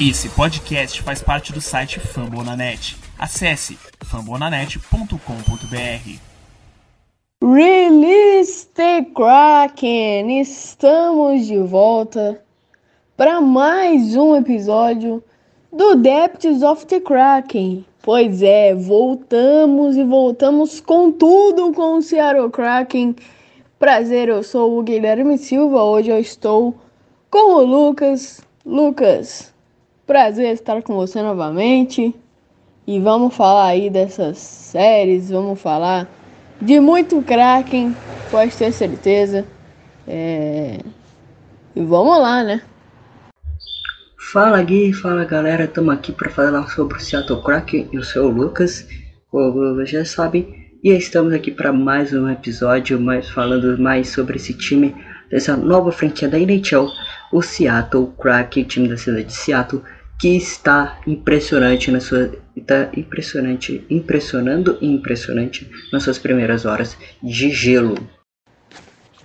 Esse podcast faz parte do site Fambonanet. Acesse fambonanet.com.br. Release the Kraken! Estamos de volta para mais um episódio do Depths of the Kraken. Pois é, voltamos e voltamos com tudo com o Seattle Kraken. Prazer, eu sou o Guilherme Silva. Hoje eu estou com o Lucas. Lucas, Prazer estar com você novamente. E vamos falar aí dessas séries, vamos falar de muito Kraken, pode ter certeza. É... E vamos lá, né? Fala Gui, fala galera, estamos aqui para falar sobre o Seattle Kraken. Sou o Lucas, como vocês já sabem, e estamos aqui para mais um episódio, mais falando mais sobre esse time dessa nova franquia da NHL, o Seattle Kraken, time da cidade de Seattle que está impressionante na sua está impressionante, impressionando e impressionante nas suas primeiras horas de gelo.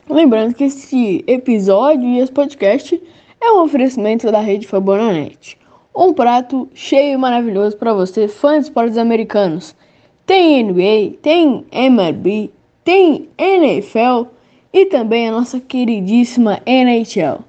Lembrando que esse episódio e esse podcast é um oferecimento da rede Fabonanet. Um prato cheio e maravilhoso para você, fã de esportes americanos. Tem NBA, tem MLB, tem NFL e também a nossa queridíssima NHL.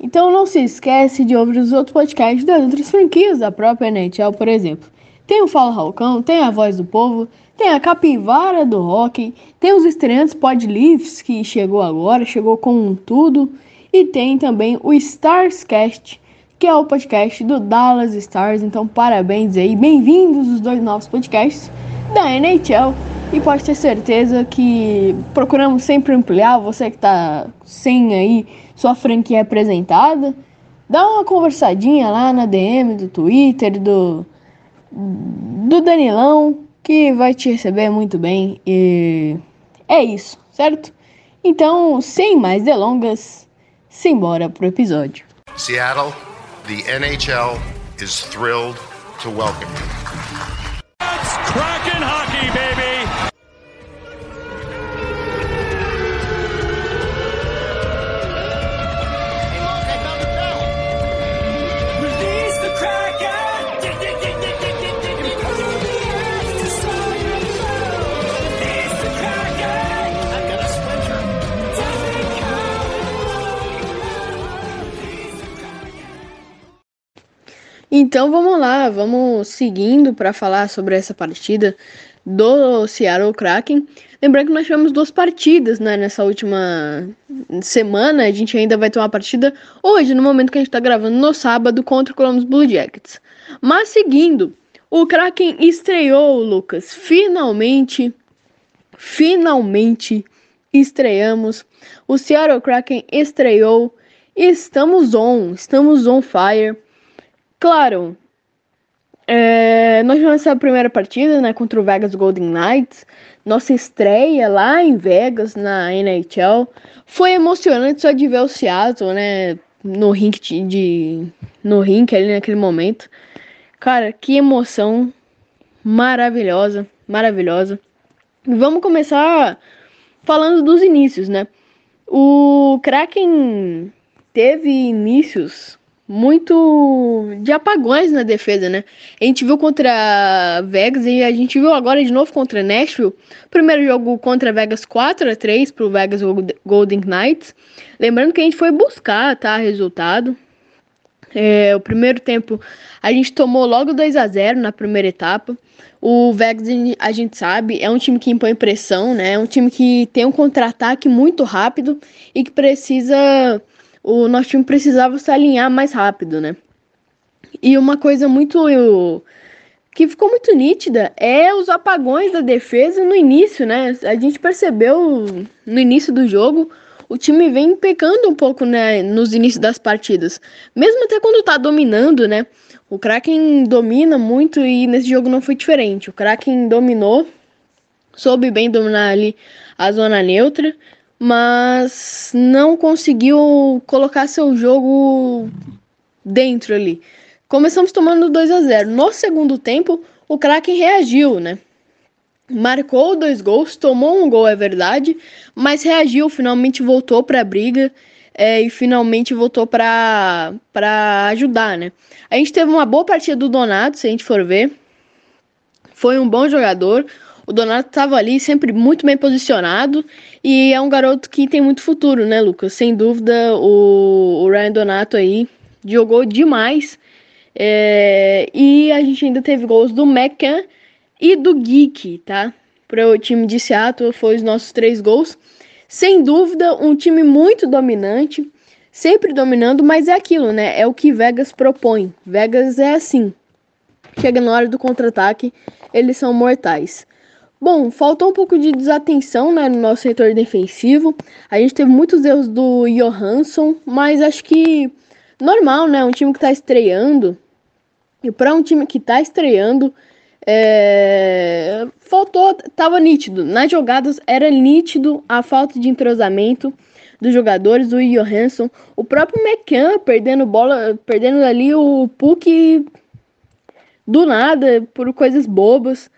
Então não se esquece de ouvir os outros podcasts das outras franquias da própria NHL, por exemplo. Tem o Fala Ralcão, tem a Voz do Povo, tem a Capivara do Rock, tem os estreantes Podleafs, que chegou agora, chegou com tudo, e tem também o Starscast, que é o podcast do Dallas Stars. Então parabéns aí, bem-vindos os dois novos podcasts da NHL. E pode ter certeza que procuramos sempre ampliar, você que está sem aí sua franquia apresentada, dá uma conversadinha lá na DM do Twitter, do, do Danilão, que vai te receber muito bem. E é isso, certo? Então, sem mais delongas, simbora pro episódio. Seattle, the NHL is thrilled to welcome you. Então vamos lá, vamos seguindo para falar sobre essa partida do Seattle Kraken. Lembrando que nós tivemos duas partidas né, nessa última semana. A gente ainda vai ter uma partida hoje, no momento que a gente está gravando, no sábado, contra o Columbus Blue Jackets. Mas seguindo, o Kraken estreou, Lucas. Finalmente, finalmente estreamos. O Seattle Kraken estreou. Estamos on, estamos on fire. Claro, é, nós tivemos essa primeira partida né, contra o Vegas Golden Knights, nossa estreia lá em Vegas, na NHL. Foi emocionante só de ver o Seattle, né, no rink de, de no rink ali naquele momento. Cara, que emoção maravilhosa, maravilhosa. Vamos começar falando dos inícios, né? O Kraken teve inícios muito de apagões na defesa, né? A gente viu contra Vegas e a gente viu agora de novo contra Nashville. Primeiro jogo contra Vegas 4 a 3 pro Vegas Golden Knights. Lembrando que a gente foi buscar, tá, resultado. É, o primeiro tempo a gente tomou logo 2 a 0 na primeira etapa. O Vegas, a gente sabe, é um time que impõe pressão, né? É um time que tem um contra-ataque muito rápido e que precisa o nosso time precisava se alinhar mais rápido, né? E uma coisa muito que ficou muito nítida é os apagões da defesa no início, né? A gente percebeu no início do jogo o time vem pecando um pouco né, nos inícios das partidas. Mesmo até quando tá dominando, né? O Kraken domina muito e nesse jogo não foi diferente. O Kraken dominou, soube bem dominar ali a zona neutra, mas não conseguiu colocar seu jogo dentro ali. Começamos tomando 2 a 0. No segundo tempo, o Kraken reagiu, né? Marcou dois gols, tomou um gol, é verdade, mas reagiu, finalmente voltou para a briga. é, e finalmente voltou para ajudar, né? A gente teve uma boa partida do Donato, se a gente for ver. Foi um bom jogador. O Donato estava ali sempre muito bem posicionado e é um garoto que tem muito futuro, né, Lucas? Sem dúvida, o, o Ryan Donato aí jogou demais. É, e a gente ainda teve gols do Meccan e do Geek, tá? Para o time de Seattle foi os nossos três gols. Sem dúvida, um time muito dominante, sempre dominando, mas é aquilo, né? É o que Vegas propõe. Vegas é assim. Chega na hora do contra-ataque, eles são mortais. Bom, faltou um pouco de desatenção né, no nosso setor defensivo. A gente teve muitos erros do Johansson, mas acho que normal, né? Um time que está estreando. E para um time que está estreando, é... faltou, tava nítido. Nas jogadas era nítido a falta de entrosamento dos jogadores, do Johansson, o próprio McCann perdendo bola, perdendo ali o Puck do nada por coisas bobas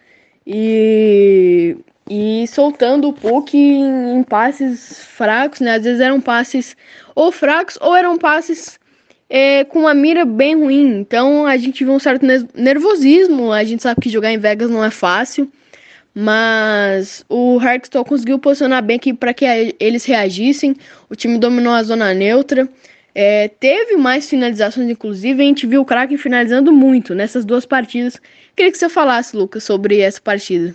e, e soltando o Puck em, em passes fracos, né? Às vezes eram passes ou fracos ou eram passes é, com uma mira bem ruim. Então a gente viu um certo nervosismo. A gente sabe que jogar em Vegas não é fácil. Mas o Harkstall conseguiu posicionar bem aqui para que eles reagissem. O time dominou a zona neutra. É, teve mais finalizações, inclusive. A gente viu o Kraken finalizando muito nessas duas partidas. Queria que você falasse, Lucas, sobre essa partida.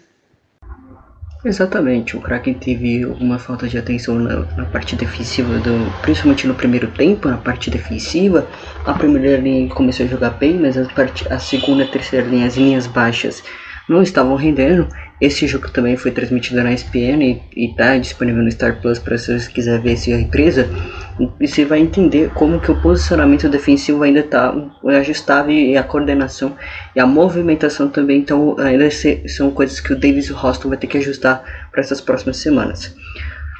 Exatamente, o Kraken teve uma falta de atenção na, na parte defensiva, do, principalmente no primeiro tempo, na parte defensiva. A primeira linha começou a jogar bem, mas a, part, a segunda e terceira linha, as linhas baixas, não estavam rendendo. Esse jogo também foi transmitido na ESPN e está disponível no Star Plus para se você quiser ver essa represa. E você vai entender como que o posicionamento defensivo ainda está ajustável e a coordenação e a movimentação também então ainda são coisas que o Davis Roston vai ter que ajustar para essas próximas semanas.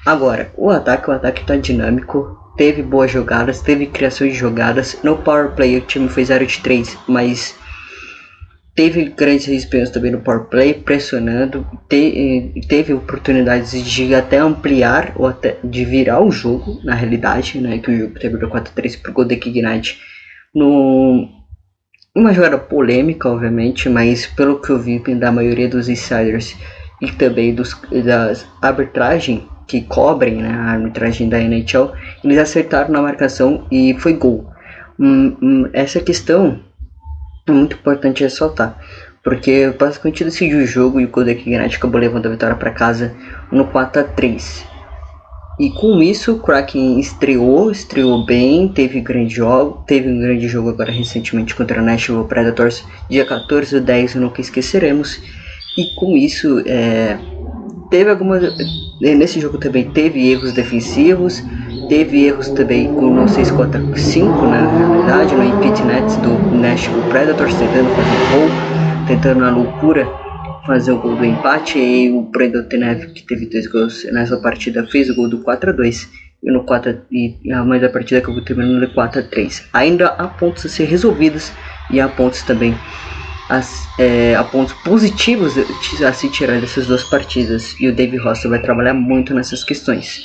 Agora, o ataque, o ataque está dinâmico, teve boas jogadas, teve criação de jogadas. No power play o time foi 0 de 3, mas teve grandes desempenhos também no power play, pressionando, te, eh, teve oportunidades de até ampliar ou até de virar o jogo, na realidade, né, que o jogo teve 4-3 pro Golden Ignite no uma jogada polêmica, obviamente, mas pelo que eu vi da maioria dos insiders e também dos das arbitragem que cobrem né, a arbitragem da NHL, eles acertaram na marcação e foi gol. Hum, hum, essa questão é muito importante ressaltar. Porque basicamente decidiu o jogo e o Kodak Ignite acabou levando a vitória para casa no 4 a 3 E com isso o Kraken estreou, estreou bem, teve grande jogo, teve um grande jogo agora recentemente contra o Nashville Predators, dia 14 do 10, nunca esqueceremos. E com isso, é, teve algumas. Nesse jogo também teve erros defensivos, Teve erros também com o 6 contra 5, né, na realidade, no Impit Nets do Nashville Predators, tentando fazer gol, tentando na loucura fazer o gol do empate. E o Brandon Tenev, que teve dois gols nessa partida, fez o gol do 4 a 2 e no 4 e a mais a partida que eu vou terminar no 4 a 3. Ainda há pontos a ser resolvidos e há pontos também as, é, há pontos positivos a se tirar dessas duas partidas e o Dave Rossi vai trabalhar muito nessas questões.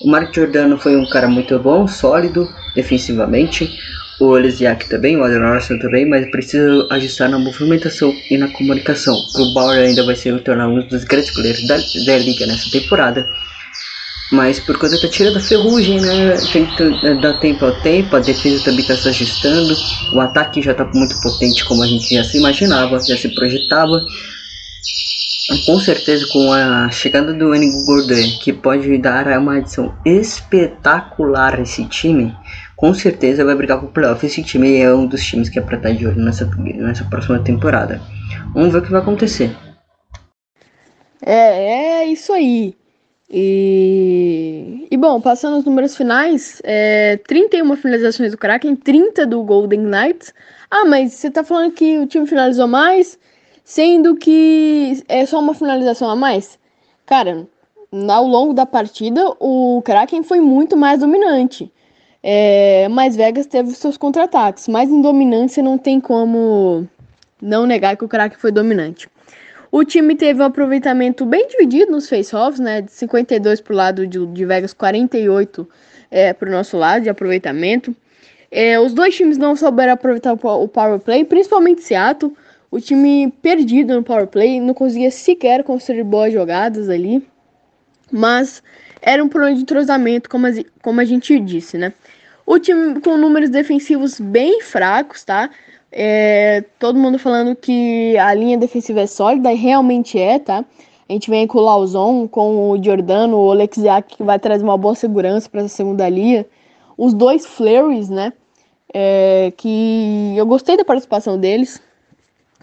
O Mark Giordano foi um cara muito bom, sólido, defensivamente. O Elisiak também, o Adrian Larson também, mas precisa ajustar na movimentação e na comunicação. O Bauer ainda vai ser tornar um dos grandes goleiros da, da liga nessa temporada. Mas por conta da tira da ferrugem, né? Tem que dar tempo ao tempo, a defesa também está se ajustando, o ataque já está muito potente como a gente já se imaginava, já se projetava com certeza com a chegada do Enigo Gordon, que pode dar uma adição espetacular a esse time, com certeza vai brigar com o playoff. Esse time é um dos times que é para estar de olho nessa, nessa próxima temporada. Vamos ver o que vai acontecer. É, é isso aí. E, e bom, passando os números finais, é, 31 finalizações do Kraken, 30 do Golden Knights. Ah, mas você tá falando que o time finalizou mais? Sendo que é só uma finalização a mais. Cara, ao longo da partida, o Kraken foi muito mais dominante. É, mas Vegas teve seus contra-ataques, mas em dominância não tem como não negar que o Kraken foi dominante. O time teve um aproveitamento bem dividido nos face-offs, né? De 52 pro lado de, de Vegas, 48 é, para o nosso lado de aproveitamento. É, os dois times não souberam aproveitar o power play, principalmente Seattle. O time perdido no power play, não conseguia sequer construir boas jogadas ali. Mas era um problema de entrosamento, como a, como a gente disse, né? O time com números defensivos bem fracos, tá? É, todo mundo falando que a linha defensiva é sólida, e realmente é, tá? A gente vem com o Lauzon, com o Giordano, o Oleksiak, que vai trazer uma boa segurança para essa segunda linha. Os dois Flurries, né? É, que eu gostei da participação deles,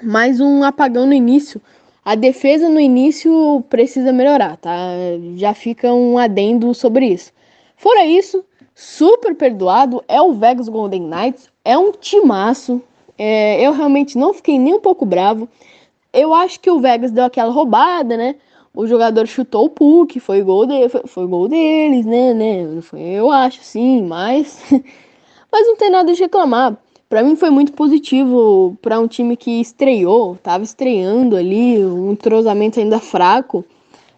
mas um apagão no início. A defesa no início precisa melhorar, tá? Já fica um adendo sobre isso. Fora isso, super perdoado é o Vegas Golden Knights, é um timaço. É, eu realmente não fiquei nem um pouco bravo. Eu acho que o Vegas deu aquela roubada, né? O jogador chutou o puck, foi gol, de, foi, foi gol deles, né, né? Foi, eu acho, sim, mas mas não tem nada de reclamar. Para mim foi muito positivo para um time que estreou, estava estreando ali, um entrosamento ainda fraco.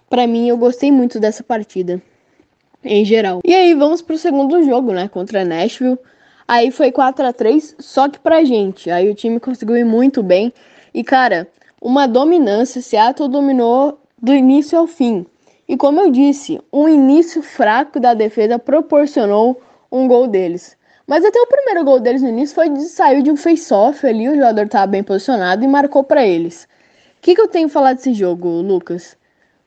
Para mim eu gostei muito dessa partida em geral. E aí vamos pro segundo jogo, né, contra Nashville. Aí foi 4 a 3 só que pra gente. Aí o time conseguiu ir muito bem. E cara, uma dominância, Seattle dominou do início ao fim. E como eu disse, um início fraco da defesa proporcionou um gol deles. Mas até o primeiro gol deles no início foi de, saiu de um face-off ali, o jogador estava bem posicionado e marcou para eles. O que, que eu tenho que falar desse jogo, Lucas?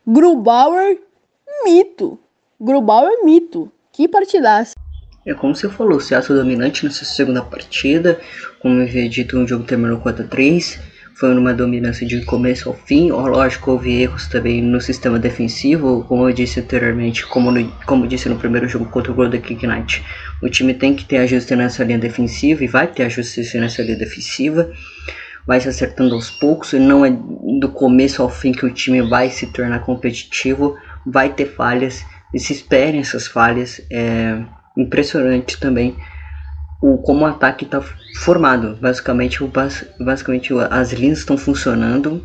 Grubauer, mito. Grubauer, mito. Que partidaça. É como você falou, o Seattle dominante nessa segunda partida. Como eu havia dito, o jogo terminou 4 a 3 foi numa dominância de começo ao fim. Lógico, houve erros também no sistema defensivo, como eu disse anteriormente, como, no, como disse no primeiro jogo contra o Golden Kick Knight. O time tem que ter ajuste nessa linha defensiva e vai ter ajuste nessa linha defensiva. Vai se acertando aos poucos, e não é do começo ao fim que o time vai se tornar competitivo. Vai ter falhas, e se esperem essas falhas. É impressionante também o como o ataque está formado. Basicamente, o, basicamente as linhas estão funcionando.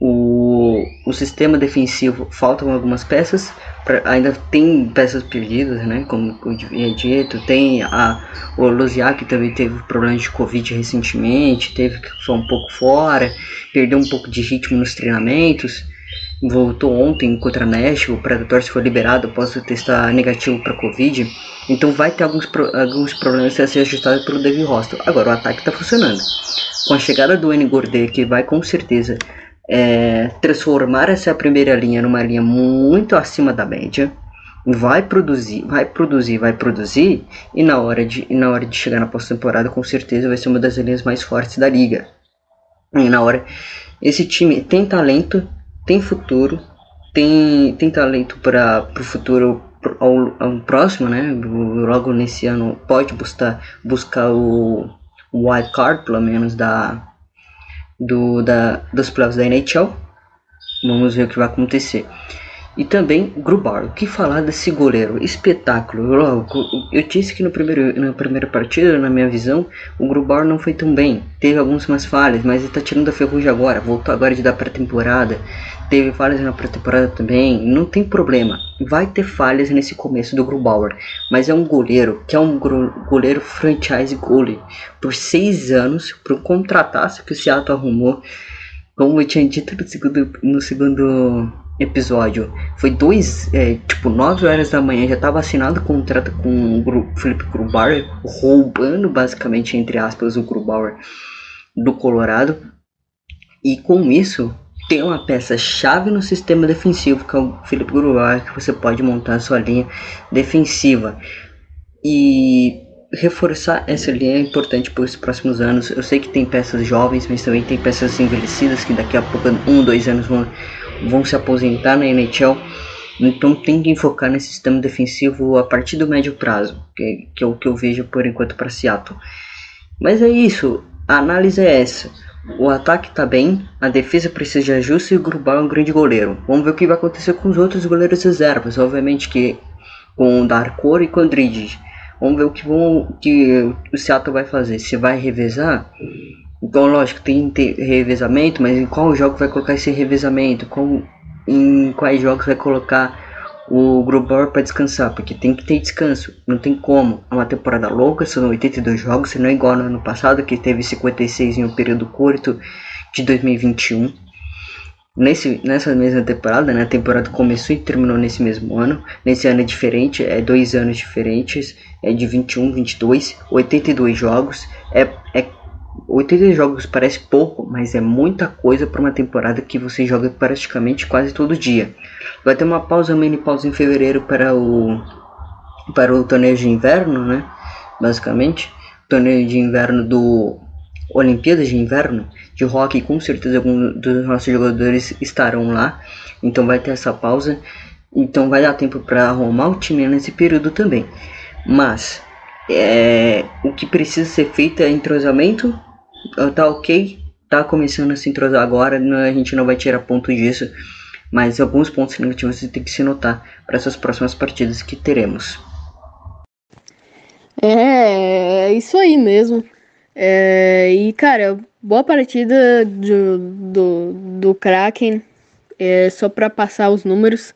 O, o sistema defensivo faltam algumas peças. Pra, ainda tem peças perdidas, né? Como tinha dito. Tem a, o Luziak também teve problemas de Covid recentemente. Teve que ficar um pouco fora. Perdeu um pouco de ritmo nos treinamentos voltou ontem contra Nashville, o Predators foi liberado após testar negativo para Covid, então vai ter alguns, pro, alguns problemas a ser ajustado pelo David Hostel. Agora o ataque está funcionando. Com a chegada do N Gordé, que vai com certeza é, transformar essa primeira linha numa linha muito acima da média, vai produzir, vai produzir, vai produzir, e na hora de, na hora de chegar na pós-temporada, com certeza vai ser uma das linhas mais fortes da liga. E na hora, esse time tem talento, tem futuro, tem, tem talento para o futuro ao, ao, próximo, né? Logo nesse ano pode buscar, buscar o, wild card, pelo menos, da, do, da, dos playoffs da NHL. Vamos ver o que vai acontecer. E também Grubar. O que falar desse goleiro? Espetáculo. Logo, eu disse que no primeiro, na primeira partida, na minha visão, o Grubar não foi tão bem. Teve algumas falhas, mas ele está tirando a ferrugem agora. Voltou agora de dar pré-temporada. Teve falhas na pré-temporada também. Não tem problema. Vai ter falhas nesse começo do Grubauer. Mas é um goleiro que é um goleiro franchise goalie. Por seis anos, por um contrataço que o Seattle arrumou. Como eu tinha dito no segundo, no segundo episódio foi dois, é, tipo, 9 horas da manhã, já estava assinado o contrato com o Felipe Grubauer, roubando basicamente, entre aspas, o Grubauer do Colorado. E com isso, tem uma peça-chave no sistema defensivo, que é o Felipe Grubauer, que você pode montar a sua linha defensiva. E reforçar essa linha é importante para os próximos anos. Eu sei que tem peças jovens, mas também tem peças envelhecidas que daqui a pouco, um, dois anos vão vão se aposentar na NHL. Então tem que focar nesse sistema defensivo a partir do médio prazo, que, que é o que eu vejo por enquanto para Seattle. Mas é isso, a análise é essa. O ataque está bem, a defesa precisa de ajuste e o Grubal é um grande goleiro. Vamos ver o que vai acontecer com os outros goleiros reservas, obviamente que com o Darkor e com o Dridge. Vamos ver o que, vão, que o Seattle vai fazer. Se vai revezar, então, lógico, tem revezamento, mas em qual jogo vai colocar esse revezamento? Qual, em quais jogos vai colocar o Grubauer para descansar, porque tem que ter descanso, não tem como. É uma temporada louca, são 82 jogos, não é igual no ano passado, que teve 56 em um período curto de 2021. Nesse, nessa mesma temporada, né, a temporada começou e terminou nesse mesmo ano. Nesse ano é diferente, é dois anos diferentes, é de 21, 22, 82 jogos. É, é 80 jogos parece pouco, mas é muita coisa para uma temporada que você joga praticamente quase todo dia. Vai ter uma pausa, mini pausa em fevereiro para o para o torneio de inverno, né? Basicamente, torneio de inverno do Olimpíadas de Inverno de hockey, com certeza alguns dos nossos jogadores estarão lá. Então vai ter essa pausa. Então vai dar tempo para arrumar o time nesse período também. Mas é, o que precisa ser feito é entrosamento. Tá ok, tá começando a se entrosar agora. A gente não vai tirar ponto disso. Mas alguns pontos negativos tem que se notar para essas próximas partidas que teremos. É, é isso aí mesmo. É, e, cara, boa partida do, do, do Kraken. É, só para passar os números,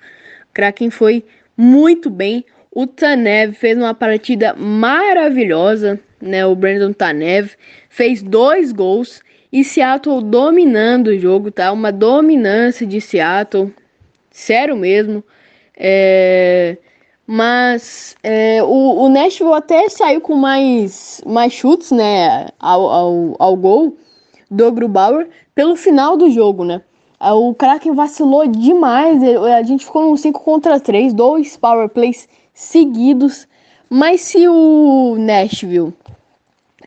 Kraken foi muito bem. O Tanev fez uma partida maravilhosa, né? O Brandon Tanev fez dois gols e Seattle dominando o jogo, tá? Uma dominância de Seattle, sério mesmo. É... Mas é, o, o Nashville até saiu com mais, mais chutes, né, ao, ao, ao gol do Grubauer pelo final do jogo, né. O Kraken vacilou demais, a gente ficou num 5 contra 3, dois power plays seguidos. Mas se o Nashville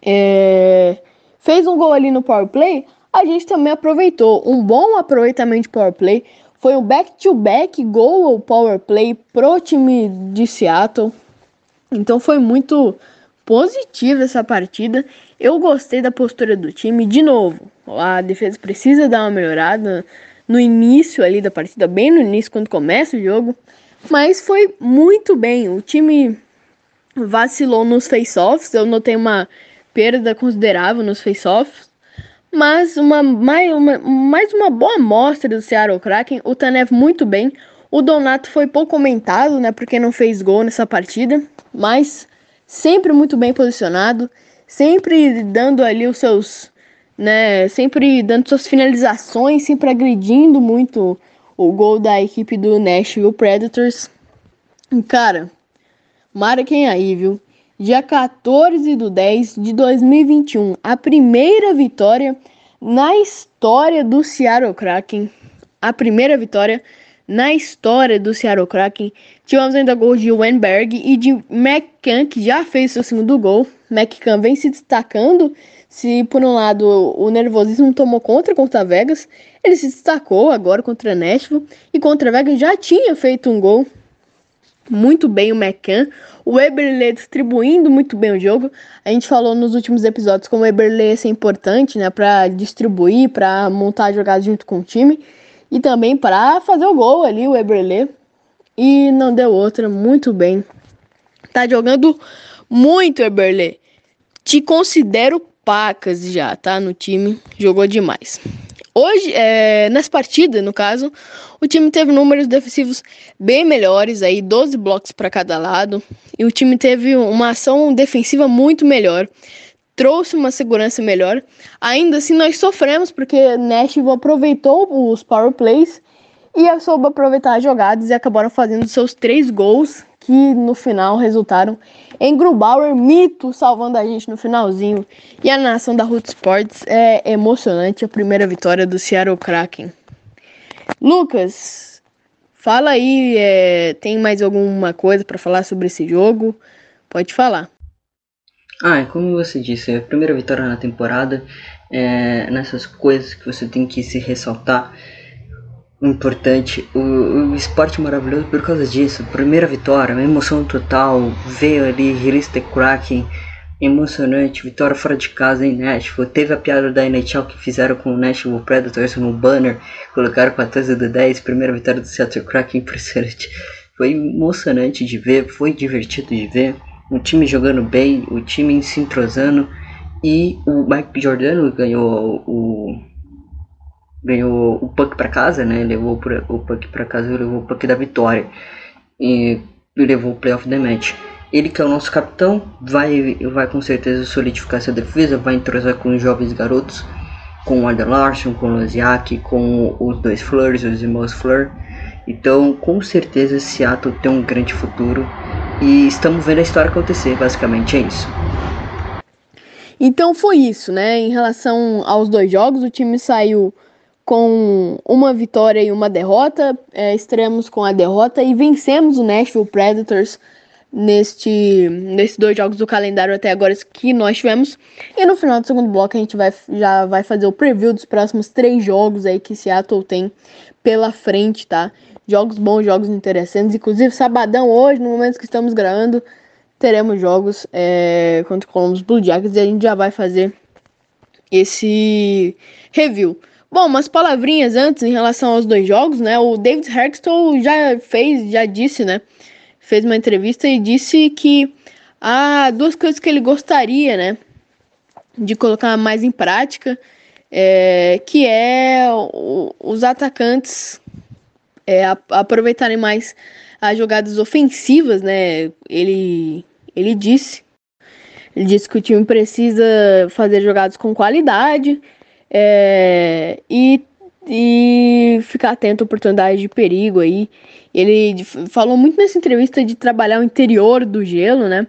é, fez um gol ali no power play, a gente também aproveitou. Um bom aproveitamento de power play. Foi um back-to-back gol ou power play pro time de Seattle. Então foi muito positiva essa partida. Eu gostei da postura do time. De novo, a defesa precisa dar uma melhorada no início ali da partida, bem no início, quando começa o jogo. Mas foi muito bem. O time vacilou nos face-offs. Eu notei uma perda considerável nos face-offs. Mas uma, mais, uma, mais uma boa amostra do Seattle Kraken. O Tanev muito bem. O Donato foi pouco comentado, né? Porque não fez gol nessa partida. Mas sempre muito bem posicionado. Sempre dando ali os seus. Né, sempre dando suas finalizações, sempre agredindo muito o gol da equipe do Nashville Predators. Cara, marquem aí, viu? dia 14 de 10 de 2021, a primeira vitória na história do Seattle Kraken. A primeira vitória na história do Seattle Kraken. Tivemos ainda gol de Wenberg e de McCann, que já fez seu segundo gol. McCann vem se destacando. Se por um lado o nervosismo tomou contra contra Vegas, ele se destacou agora contra Nashville e contra Vegas já tinha feito um gol muito bem o McCann. O Eberle distribuindo muito bem o jogo. A gente falou nos últimos episódios como o Eberle é importante, né, para distribuir, para montar jogadas junto com o time e também para fazer o gol ali o Eberle. E não deu outra, muito bem. Tá jogando muito Eberle. Te considero pacas já, tá no time, jogou demais. Hoje, é, nessa partida, no caso, o time teve números defensivos bem melhores, aí 12 blocos para cada lado, e o time teve uma ação defensiva muito melhor, trouxe uma segurança melhor. Ainda assim, nós sofremos porque Nashville aproveitou os power plays e soube aproveitar as jogadas e acabaram fazendo seus três gols que no final resultaram em Grubauer, mito, salvando a gente no finalzinho. E a nação da Root Sports é emocionante, a primeira vitória do Seattle Kraken. Lucas, fala aí, é, tem mais alguma coisa para falar sobre esse jogo? Pode falar. Ah, como você disse, é a primeira vitória na temporada, é, nessas coisas que você tem que se ressaltar importante. O, o esporte maravilhoso por causa disso. Primeira vitória, emoção total. Veio ali, release Kraken. Emocionante, vitória fora de casa em Nashville. Teve a piada da NHL que fizeram com o Nashville Predators no banner. Colocaram 14 de 10, primeira vitória do Seattle Kraken, impressionante. Foi emocionante de ver, foi divertido de ver. O time jogando bem, o time se entrosando. E o Mike Giordano ganhou o ganhou o puck para casa, né? Levou o puck para casa levou o puck da vitória. e levou o playoff the match. Ele que é o nosso capitão, vai, vai com certeza solidificar essa defesa, vai entrosar com os jovens garotos, com o Adam Larson, com o Loziak, com os dois Fleurs, os irmãos Fleur. Então, com certeza, Seattle tem um grande futuro e estamos vendo a história acontecer, basicamente é isso. Então foi isso, né? Em relação aos dois jogos, o time saiu com uma vitória e uma derrota. É, estreamos com a derrota e vencemos o Nashville Predators neste, nesses dois jogos do calendário até agora que nós tivemos. E no final do segundo bloco a gente vai, já vai fazer o preview dos próximos três jogos aí que Seattle tem pela frente, tá? Jogos bons, jogos interessantes. Inclusive, sabadão hoje, no momento que estamos gravando, teremos jogos é, contra o Columbus Blue Jackets e a gente já vai fazer esse review. Bom, umas palavrinhas antes em relação aos dois jogos, né? O David Hextall já fez, já disse, né? Fez uma entrevista e disse que há duas coisas que ele gostaria, né? De colocar mais em prática, é, que é o, os atacantes é, aproveitarem mais as jogadas ofensivas, né? Ele, ele disse. Ele disse que o time precisa fazer jogadas com qualidade é, e, e ficar atento a oportunidades de perigo aí. Ele falou muito nessa entrevista de trabalhar o interior do gelo, né?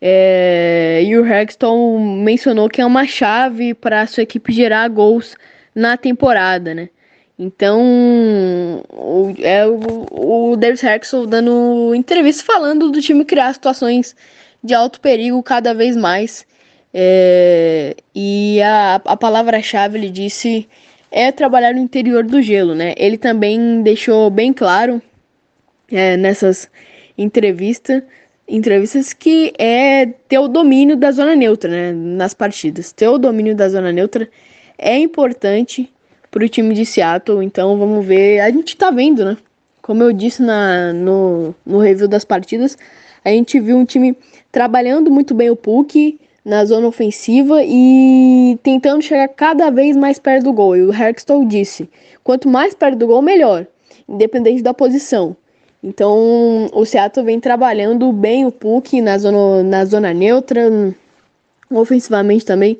É, e o Hexton mencionou que é uma chave para a sua equipe gerar gols na temporada, né? Então, o, é o, o Davis Hexel dando entrevista falando do time criar situações de alto perigo cada vez mais. É, e a, a palavra-chave, ele disse, é trabalhar no interior do gelo, né? Ele também deixou bem claro é, nessas entrevistas, entrevistas que é ter o domínio da zona neutra, né? Nas partidas. Ter o domínio da zona neutra é importante para o time de Seattle. Então vamos ver. A gente tá vendo, né? Como eu disse na, no, no review das partidas, a gente viu um time trabalhando muito bem o Puck na zona ofensiva e tentando chegar cada vez mais perto do gol. E o Hextall disse: quanto mais perto do gol, melhor, independente da posição. Então o Seattle vem trabalhando bem o Puck na zona, na zona neutra, ofensivamente também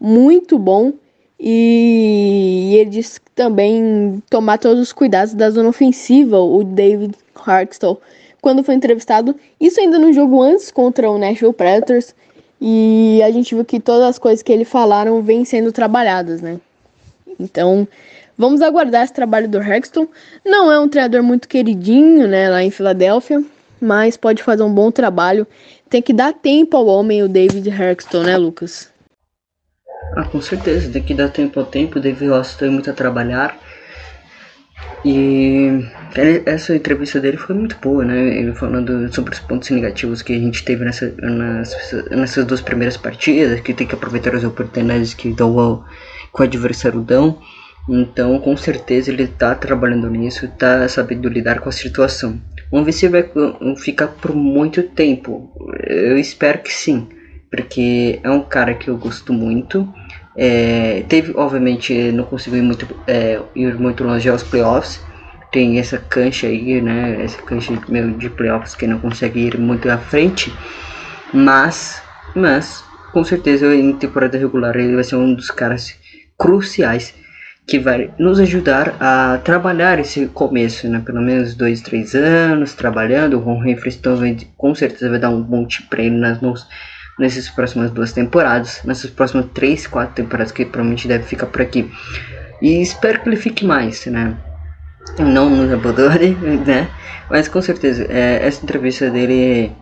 muito bom. E ele disse também tomar todos os cuidados da zona ofensiva, o David Harkstall, quando foi entrevistado. Isso ainda no jogo antes contra o Nashville Predators. E a gente viu que todas as coisas que ele falaram vêm sendo trabalhadas, né? Então, vamos aguardar esse trabalho do Hexton. Não é um treinador muito queridinho, né, lá em Filadélfia, mas pode fazer um bom trabalho. Tem que dar tempo ao homem, o David Hexton, né, Lucas? Ah, com certeza, tem que dar tempo ao tempo, o David Ross tem muito a trabalhar. E essa entrevista dele foi muito boa, né? Ele falando sobre os pontos negativos que a gente teve nessa, nessas, nessas duas primeiras partidas, que tem que aproveitar as oportunidades que, dão o adversário dão. Então, com certeza, ele está trabalhando nisso, está sabendo lidar com a situação. Vamos ver se vai ficar por muito tempo. Eu espero que sim, porque é um cara que eu gosto muito. É, teve, obviamente, não conseguiu ir muito, é, ir muito longe aos playoffs. Tem essa cancha aí, né? Essa cancha meio de playoffs que não consegue ir muito à frente. Mas, mas, com certeza em temporada regular ele vai ser um dos caras cruciais que vai nos ajudar a trabalhar esse começo, né? Pelo menos dois, três anos trabalhando. O Ron Henry com certeza vai dar um para ele nas mãos nessas próximas duas temporadas, nessas próximas três, quatro temporadas que provavelmente deve ficar por aqui. E espero que ele fique mais, né? Não nos abandone, né? Mas com certeza, é, essa entrevista dele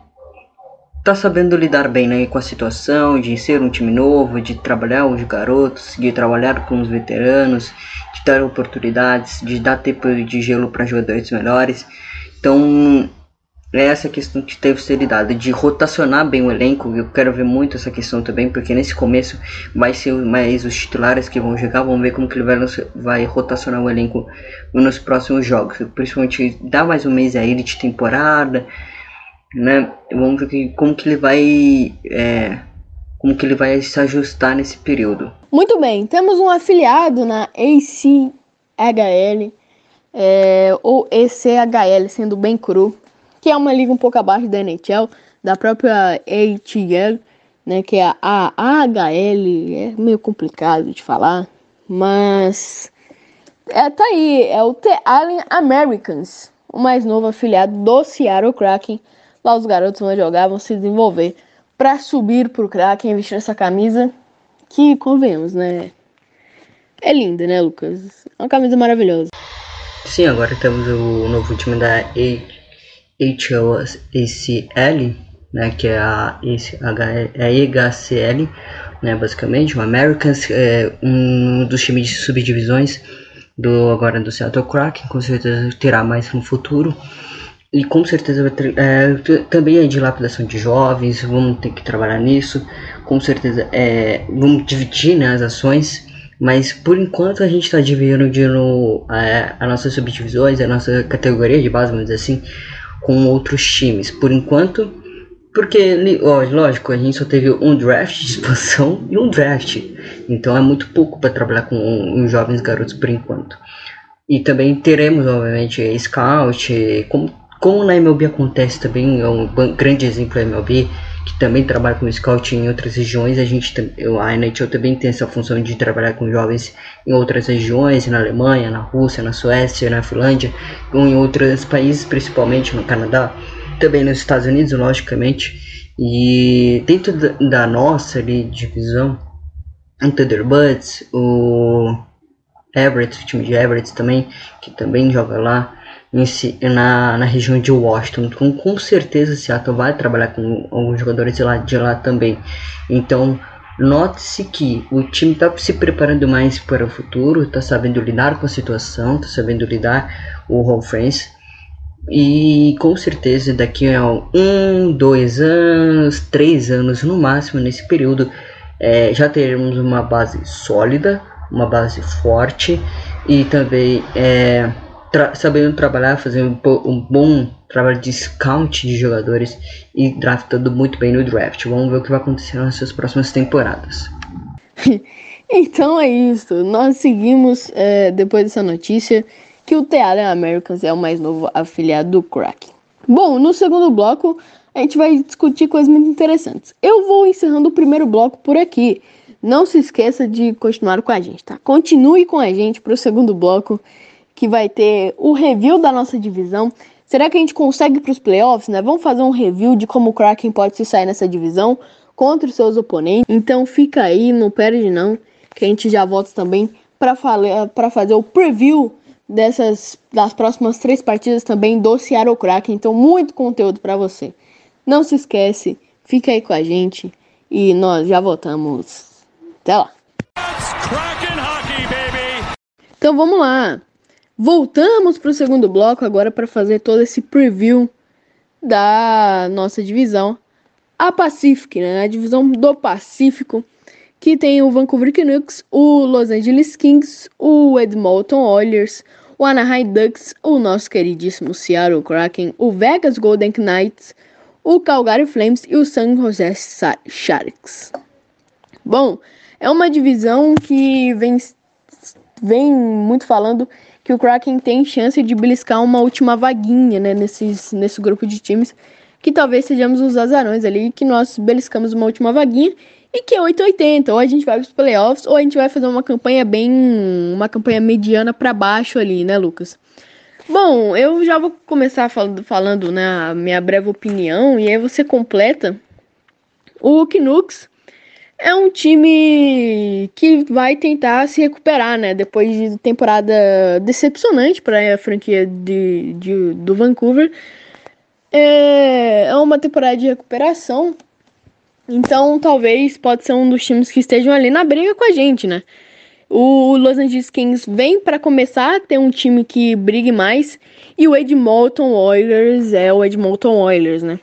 tá sabendo lidar bem né, com a situação de ser um time novo, de trabalhar os garotos, de trabalhar com os veteranos, de dar oportunidades, de dar tempo de gelo para jogadores melhores. Então é essa questão que teve ser lidada de rotacionar bem o elenco. Eu quero ver muito essa questão também, porque nesse começo vai ser mais os titulares que vão jogar. Vamos ver como que ele vai, vai rotacionar o elenco nos próximos jogos. Principalmente dar mais um mês aí de temporada, né? Vamos ver como que ele vai. É, como que ele vai se ajustar nesse período. Muito bem, temos um afiliado na ACHL, é, ou ECHL, sendo bem cru que é uma liga um pouco abaixo da NHL, da própria ATL, né, que é a AHL, é meio complicado de falar, mas é, tá aí, é o The Allen Americans, o mais novo afiliado do Seattle Kraken. Lá os garotos vão jogar, vão se desenvolver para subir pro Kraken, vestir essa camisa que, convenhamos, né, é linda, né, Lucas? É uma camisa maravilhosa. Sim, agora temos o novo time da HLACL, né, que é a, a EHCL, né, basicamente, o Americans, é um dos times de subdivisões do agora do Seattle Kraken, com certeza terá mais no futuro. E com certeza vai ter, é, também a dilapidação de jovens, vamos ter que trabalhar nisso. Com certeza é, vamos dividir né, as ações, mas por enquanto a gente está dividindo é, as nossas subdivisões, a nossa categoria de base, vamos dizer assim, com outros times. Por enquanto, porque, ó, lógico, a gente só teve um draft de expansão e um draft. Então é muito pouco para trabalhar com um, um jovens garotos por enquanto. E também teremos, obviamente, scout, como, como na MLB acontece também, é um grande exemplo da MLB, que também trabalha com scout em outras regiões. A gente, a NHL também tem essa função de trabalhar com jovens em outras regiões, na Alemanha, na Rússia, na Suécia, na Finlândia, ou em outros países, principalmente no Canadá também nos Estados Unidos, logicamente. E dentro da, da nossa ali, divisão, o Thunderbirds, o Everett, o time de Everett também, que também joga lá na, na região de Washington. Então, com certeza, Seattle vai trabalhar com alguns jogadores de lá, de lá também. Então, note-se que o time está se preparando mais para o futuro, está sabendo lidar com a situação, está sabendo lidar o Hall France e com certeza daqui a um, dois anos, três anos no máximo, nesse período, é, já teremos uma base sólida, uma base forte e também é, tra sabendo trabalhar, fazendo um bom trabalho de scout de jogadores e draftando muito bem no draft. Vamos ver o que vai acontecer nas suas próximas temporadas. então é isso. Nós seguimos é, depois dessa notícia que o Allen Americans é o mais novo afiliado do Kraken. Bom, no segundo bloco a gente vai discutir coisas muito interessantes. Eu vou encerrando o primeiro bloco por aqui. Não se esqueça de continuar com a gente, tá? Continue com a gente para o segundo bloco, que vai ter o review da nossa divisão. Será que a gente consegue para os playoffs, né? Vamos fazer um review de como o Kraken pode se sair nessa divisão contra os seus oponentes. Então fica aí, não perde não, que a gente já volta também para fazer o preview dessas das próximas três partidas também do Seattle Kraken. Então, muito conteúdo para você. Não se esquece, fica aí com a gente e nós já voltamos. Até lá. Então vamos lá. Voltamos para o segundo bloco agora para fazer todo esse preview da nossa divisão, a Pacific, né? A divisão do Pacífico, que tem o Vancouver Canucks, o Los Angeles Kings, o Edmonton Oilers, o Anaheim Ducks, o nosso queridíssimo Seattle Kraken, o Vegas Golden Knights, o Calgary Flames e o San Jose Sharks. Bom, é uma divisão que vem, vem muito falando que o Kraken tem chance de beliscar uma última vaguinha né, nesses, nesse grupo de times, que talvez sejamos os azarões ali, que nós beliscamos uma última vaguinha e que é 880. Ou a gente vai para os playoffs, ou a gente vai fazer uma campanha bem. uma campanha mediana para baixo ali, né, Lucas? Bom, eu já vou começar falando, falando né, a minha breve opinião, e aí você completa. O Canucks é um time que vai tentar se recuperar, né? Depois de temporada decepcionante para a franquia de, de, do Vancouver. É, é uma temporada de recuperação então, talvez pode ser um dos times que estejam ali na briga com a gente, né? O Los Angeles Kings vem para começar a ter um time que brigue mais e o Edmonton Oilers é o Edmonton Oilers, né?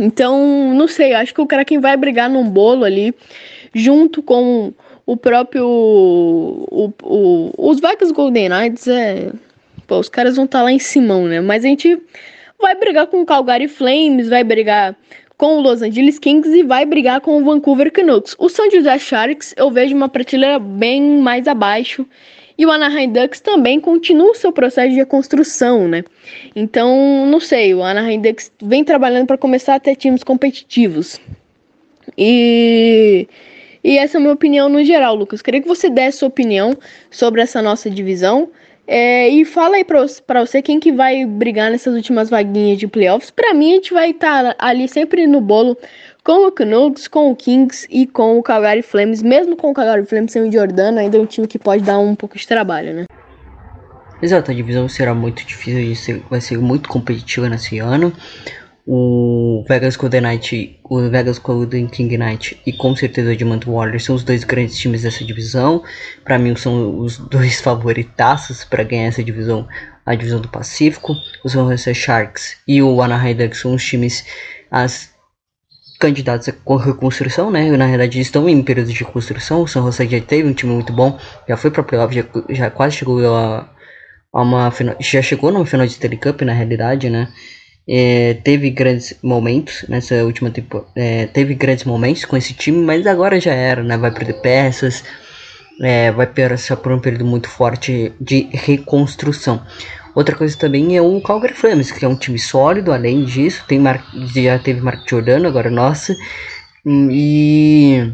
Então, não sei, acho que o quem vai brigar num bolo ali junto com o próprio o, o, os Vegas Golden Knights é, pô, os caras vão estar tá lá em Simão, né? Mas a gente vai brigar com o Calgary Flames, vai brigar com o Los Angeles Kings e vai brigar com o Vancouver Canucks. O San Jose Sharks eu vejo uma prateleira bem mais abaixo E o Anaheim Ducks também continua o seu processo de reconstrução, né? Então, não sei, o Anaheim Ducks vem trabalhando para começar a ter times competitivos. E, e essa é a minha opinião no geral, Lucas. Queria que você desse sua opinião sobre essa nossa divisão. É, e fala aí pra você quem que vai brigar nessas últimas vaguinhas de playoffs. Pra mim, a gente vai estar tá ali sempre no bolo com o Canucks, com o Kings e com o Calgary Flames. Mesmo com o Calgary Flames sem o Jordano, ainda é um time que pode dar um pouco de trabalho, né? Exato, a divisão será muito difícil, vai ser muito competitiva nesse ano. O Vegas Golden Knight, o Vegas Golden King Knight e com certeza o Edmonton Warriors são os dois grandes times dessa divisão. Para mim são os dois favoritaços para ganhar essa divisão, a divisão do Pacífico. Os San Jose Sharks e o Anaheim Ducks são os times as candidatos a reconstrução, né? Na realidade estão em período de reconstrução. O San Jose já teve um time muito bom, já foi para playoff, já, já quase chegou a, a uma final, já chegou numa final de Stanley Cup na realidade, né? É, teve grandes momentos nessa última temporada, é, teve grandes momentos com esse time, mas agora já era, né? Vai perder peças, é, vai passar por um período muito forte de reconstrução. Outra coisa também é o Calgary Flames, que é um time sólido, além disso, tem Mar já teve Mark Giordano, agora nossa, e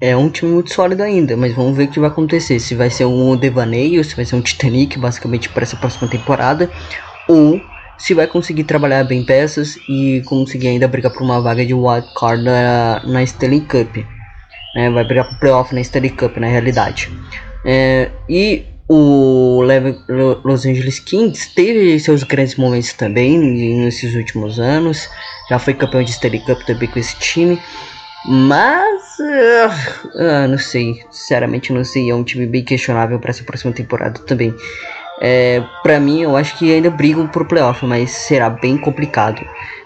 é um time muito sólido ainda, mas vamos ver o que vai acontecer, se vai ser um devaneio, se vai ser um Titanic, basicamente, para essa próxima temporada, ou se vai conseguir trabalhar bem peças e conseguir ainda brigar por uma vaga de wild card na, na Stanley Cup. Né? Vai brigar por playoff na Stanley Cup, na realidade. É, e o Los Angeles Kings teve seus grandes momentos também nesses últimos anos. Já foi campeão de Stanley Cup também com esse time. Mas, uh, uh, não sei, sinceramente não sei. É um time bem questionável para essa próxima temporada também. É, para mim, eu acho que ainda brigam por playoff, mas será bem complicado.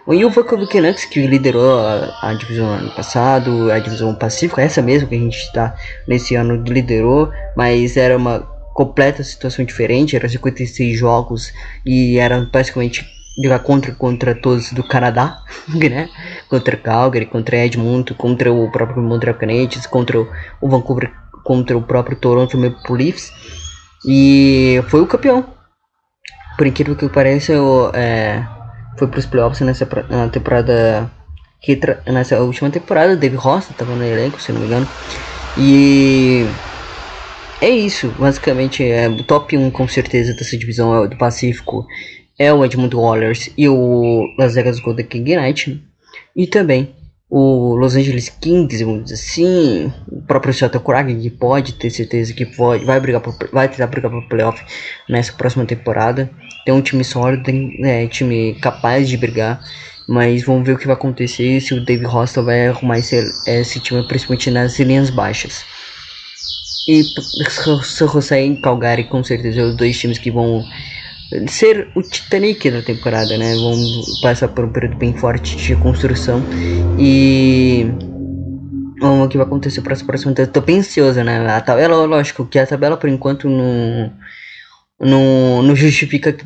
O Vancouver Canucks, que liderou a, a, divisão ano passado, a divisão Pacífico, essa mesmo que a gente está nesse ano liderou, mas era uma completa situação diferente, era 56 jogos e era basicamente jogar contra contra todos do Canadá, né? Contra Calgary, contra Edmonton, contra o próprio Montreal Canadiens, contra o Vancouver, contra o próprio Toronto Maple Leafs e foi o campeão. Por incrível que pareça, eu, é, foi para os playoffs nessa na temporada que nessa última temporada, Dave Ross estava no elenco, se não me engano. E é isso, basicamente é o top 1 com certeza dessa divisão é do Pacífico é o Edmonton Oilers e o Las Vegas Golden King Knight e também o Los Angeles Kings, vamos dizer assim, o próprio Seattle Kraken que pode ter certeza que pode, vai brigar vai tentar brigar para playoff nessa próxima temporada. Tem um time sólido, né, time capaz de brigar, mas vamos ver o que vai acontecer se o Dave Hostel vai arrumar esse, esse time principalmente nas linhas baixas. E San Jose e Calgary com certeza os dois times que vão ser o Titanic da temporada, né? Vão passar por um período bem forte de construção e vamos o que vai acontecer para essa próxima temporada. Tô bem ansioso, né? A tabela, lógico que a tabela por enquanto não, não, não justifica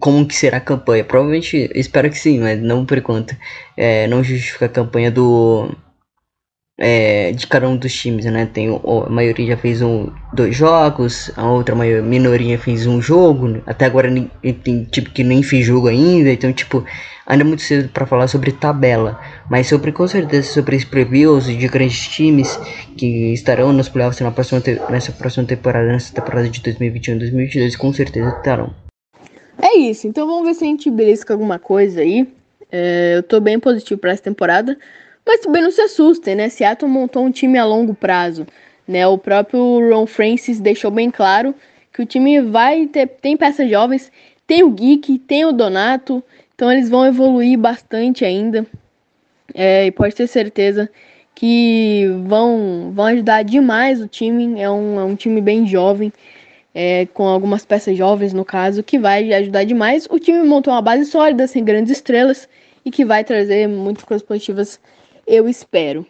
como que será a campanha. Provavelmente, espero que sim, mas não por enquanto. É, não justifica a campanha do é, de cada um dos times, né? Tem a maioria já fez um, dois jogos, a outra maior, minoria fez um jogo. Até agora tem tipo que nem fez jogo ainda, então tipo ainda é muito cedo para falar sobre tabela, mas sobre com certeza sobre os previews de grandes times que estarão nos playoffs na próxima nessa próxima temporada, nessa temporada de 2021-2022, com certeza estarão. É isso, então vamos ver se a gente belisca alguma coisa aí. É, eu tô bem positivo para essa temporada. Mas também não se assustem, né? Seattle montou um time a longo prazo. Né? O próprio Ron Francis deixou bem claro que o time vai ter tem peças jovens, tem o Geek, tem o Donato, então eles vão evoluir bastante ainda. É, e pode ter certeza que vão, vão ajudar demais o time. É um, é um time bem jovem, é, com algumas peças jovens no caso, que vai ajudar demais. O time montou uma base sólida, sem grandes estrelas, e que vai trazer muitas coisas positivas eu espero.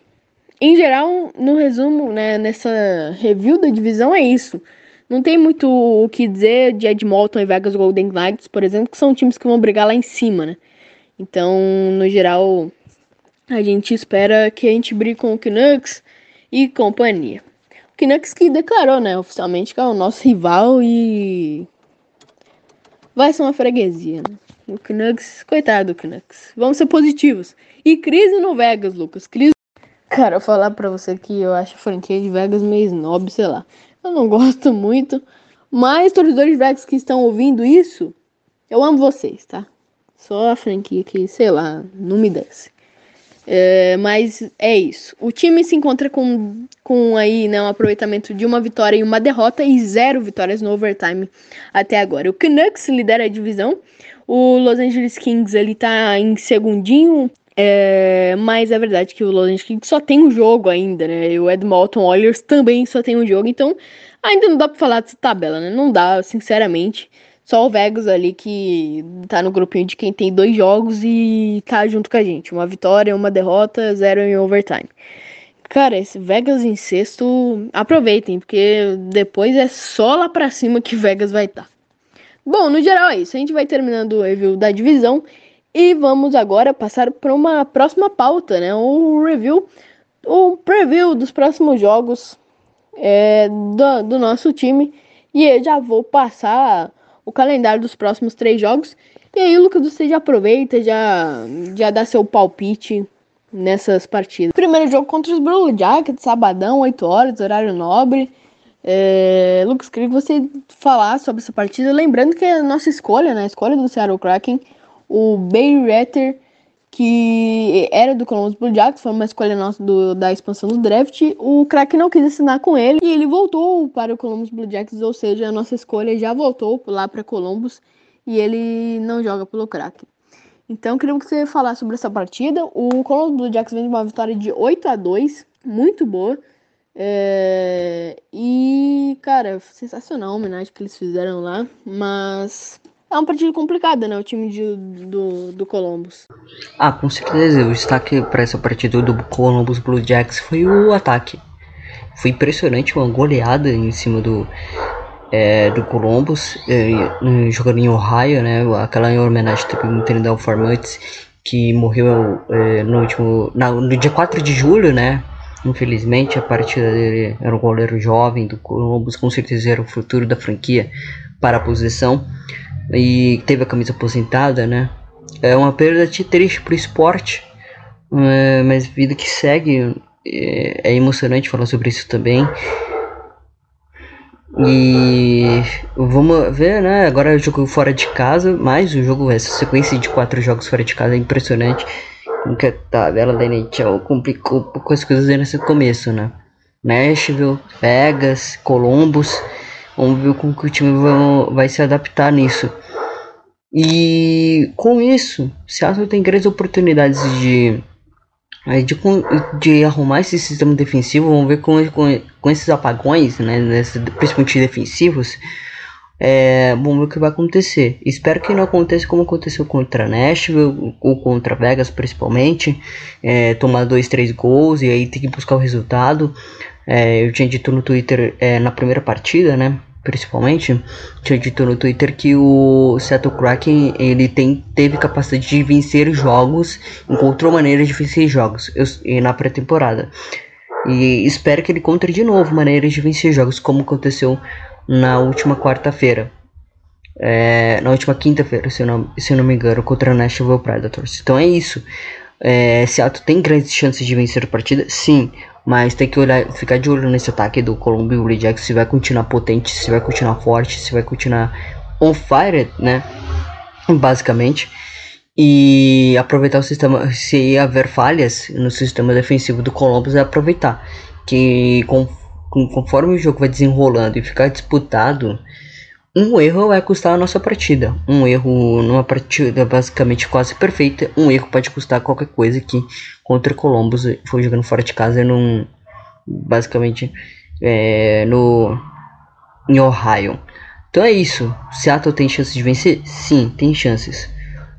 Em geral, no resumo, né, nessa review da divisão é isso. Não tem muito o que dizer de Edmonton e Vegas Golden Knights, por exemplo, que são times que vão brigar lá em cima, né? Então, no geral, a gente espera que a gente brigue com o Canucks e companhia. Ok, Canucks que declarou, né, oficialmente que é o nosso rival e vai ser uma freguesia, né? O Canucks, coitado do Canucks. Vamos ser positivos. E crise no Vegas, Lucas. Crise. Cara, eu falar pra você que eu acho a franquia de Vegas meio snob, sei lá. Eu não gosto muito. Mas, torcedores de Vegas que estão ouvindo isso, eu amo vocês, tá? Só a franquia que, sei lá, não me desce. É, mas é isso. O time se encontra com, com aí, né, um aproveitamento de uma vitória e uma derrota e zero vitórias no overtime até agora. O Canucks lidera a divisão. O Los Angeles Kings ele tá em segundinho. É, mas é verdade que o Los Angeles Kings só tem um jogo ainda, né? E o Edmonton Oilers também só tem um jogo. Então ainda não dá pra falar dessa tabela, né? Não dá, sinceramente. Só o Vegas ali que tá no grupinho de quem tem dois jogos e tá junto com a gente. Uma vitória, uma derrota, zero em overtime. Cara, esse Vegas em sexto, aproveitem, porque depois é só lá pra cima que Vegas vai estar. Tá. Bom, no geral é isso. A gente vai terminando o review da divisão e vamos agora passar para uma próxima pauta, né? O review, o preview dos próximos jogos é, do, do nosso time. E eu já vou passar o calendário dos próximos três jogos. E aí, Lucas, você já aproveita, já, já dá seu palpite nessas partidas. Primeiro jogo contra os Blue Jackets, sabadão, 8 horas, horário nobre. É, Lucas, queria que você falasse sobre essa partida. Lembrando que é a nossa escolha, né? A escolha do Seattle Kraken, o Barry Retter que era do Columbus Blue Jackets, foi uma escolha nossa do, da expansão do draft. O Kraken não quis assinar com ele e ele voltou para o Columbus Blue Jackets, ou seja, a nossa escolha já voltou lá para Columbus e ele não joga pelo Kraken. Então, queria que você falasse sobre essa partida. O Columbus Blue Jackets vem de uma vitória de 8 a 2 muito boa. É... E, cara, sensacional a homenagem que eles fizeram lá, mas é uma partida complicada, né? O time de, do, do Columbus. Ah, com certeza. O destaque para essa partida do Columbus Blue Jacks foi o ataque. Foi impressionante uma goleada em cima do, é, do Columbus, é, jogando em Ohio, né? Aquela em homenagem ao Trinidad Formantes, que morreu é, no último. Na, no dia 4 de julho, né? Infelizmente, a partida dele era um goleiro jovem do Columbus, com certeza era o futuro da franquia para a posição e teve a camisa aposentada, né? É uma perda triste pro esporte, é, mas vida que segue é, é emocionante falar sobre isso também. E vamos ver, né? Agora é o jogo fora de casa, mais o jogo, essa sequência de quatro jogos fora de casa é impressionante. Que a tabela da NHL complicou pouco as coisas nesse começo, né? Nashville, Vegas, Columbus. Vamos ver como que o time vai, vai se adaptar nisso. E com isso, Seattle tem grandes oportunidades de, de, de arrumar esse sistema defensivo. Vamos ver com, com, com esses apagões, né, principalmente defensivos. É, vamos ver o que vai acontecer. Espero que não aconteça como aconteceu contra Nashville ou contra Vegas, principalmente. É, tomar dois, três gols e aí ter que buscar o resultado. É, eu tinha dito no Twitter é, na primeira partida, né? Principalmente, tinha dito no Twitter que o Seattle Kraken ele tem, teve capacidade de vencer jogos, encontrou maneiras de vencer jogos eu, na pré-temporada. E espero que ele encontre de novo maneiras de vencer jogos, como aconteceu na última quarta-feira. É, na última quinta-feira, se, se eu não me engano, contra a Nashville Predators. Então é isso. É, Seattle tem grandes chances de vencer a partida? Sim. Mas tem que olhar, ficar de olho nesse ataque do Columbia Blue Jackets, se vai continuar potente, se vai continuar forte, se vai continuar on fire, né? Basicamente. E aproveitar o sistema, se haver falhas no sistema defensivo do Columbus, é aproveitar. Que com, conforme o jogo vai desenrolando e ficar disputado, um erro vai custar a nossa partida. Um erro numa partida basicamente quase perfeita, um erro pode custar qualquer coisa que contra o Columbus foi jogando fora de casa num basicamente é, no em Ohio. Então é isso. Seattle tem chances de vencer? Sim, tem chances.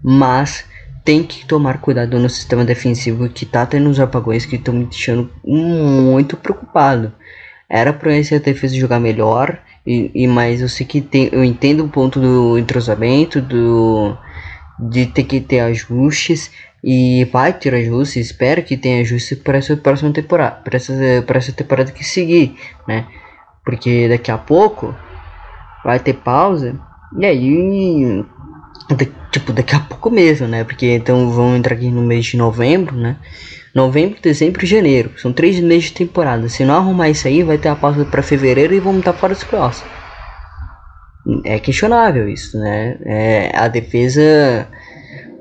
Mas tem que tomar cuidado no sistema defensivo que tá tendo uns apagões que estão me deixando muito preocupado. Era para esse defesa jogar melhor e, e mas eu sei que tem, eu entendo o ponto do entrosamento, do de ter que ter ajustes E vai ter ajuste, espero que tenha ajuste para essa próxima temporada, para essa, para essa temporada que seguir, né? Porque daqui a pouco vai ter pausa e aí da- tipo daqui a pouco mesmo, né? Porque então vão entrar aqui no mês de novembro, né? Novembro, dezembro e janeiro. São três meses de temporada. Se não arrumar isso aí, vai ter a pausa para fevereiro e vamos estar fora dos playoffs. É questionável isso, né? É, a defesa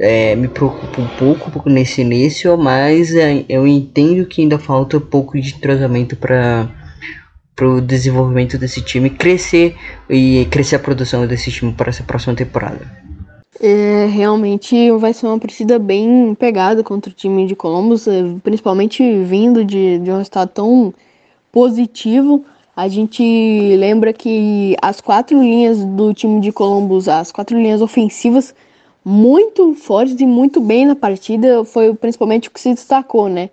é, me preocupa um pouco nesse início, mas é, eu entendo que ainda falta um pouco de entrosamento para o desenvolvimento desse time crescer e crescer a produção desse time para essa próxima temporada. É, realmente vai ser uma partida bem pegada contra o time de Columbus, é, principalmente vindo de, de um resultado tão positivo. A gente lembra que as quatro linhas do time de Columbus, as quatro linhas ofensivas, muito fortes e muito bem na partida, foi principalmente o que se destacou, né?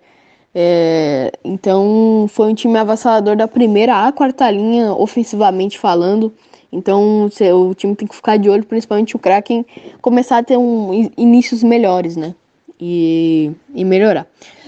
É, então foi um time avassalador da primeira à quarta linha, ofensivamente falando. Então o time tem que ficar de olho, principalmente o Kraken, começar a ter um, in- inícios melhores, né? E, e melhorar.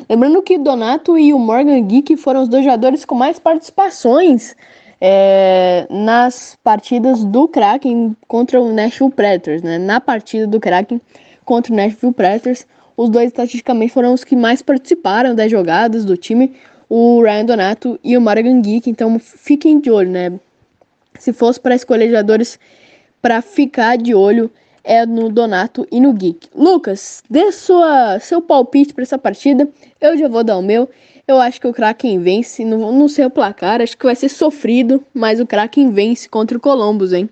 Lembrando que Donato e o Morgan Geek foram os dois jogadores com mais participações é, nas partidas do Kraken contra o Nashville Predators, né? Na partida do Kraken contra o Nashville Predators, os dois estatisticamente foram os que mais participaram das jogadas do time, o Ryan Donato e o Morgan Geek, então fiquem de olho, né? Se fosse para escolher jogadores para ficar de olho, é no Donato e no Geek. Lucas, dê sua, seu palpite para essa partida. Eu já vou dar o meu. Eu acho que o Kraken vence. Não, não sei o placar, acho que vai ser sofrido, mas o Kraken vence contra o Columbus, hein?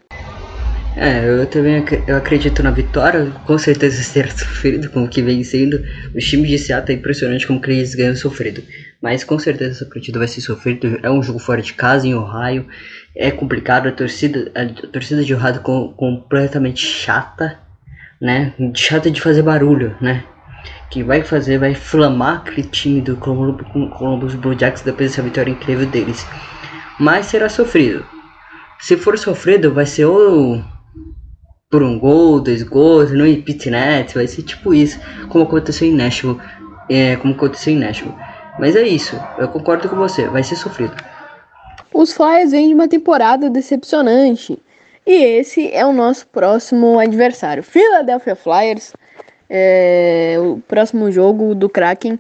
É, eu também ac- eu acredito na vitória, com certeza será sofrido como que vem sendo. O time de Seattle é impressionante como que eles ganham sofrido. Mas com certeza essa partida vai ser sofrido. É um jogo fora de casa, em Ohio. É complicado, a torcida, a torcida de Ohio com, completamente chata, né? Chata de fazer barulho, né? Que vai fazer, vai inflamar aquele time do Columbus, Columbus Blue Jackets depois dessa vitória incrível deles. Mas será sofrido. Se for sofrido, vai ser ou por um gol, dois gols, no Pitnet, vai ser tipo isso, como aconteceu em Nashville, é, como aconteceu em Nashville. Mas é isso, eu concordo com você, vai ser sofrido. Os Flyers vêm de uma temporada decepcionante. E esse é o nosso próximo adversário. Philadelphia Flyers. É o próximo jogo do Kraken.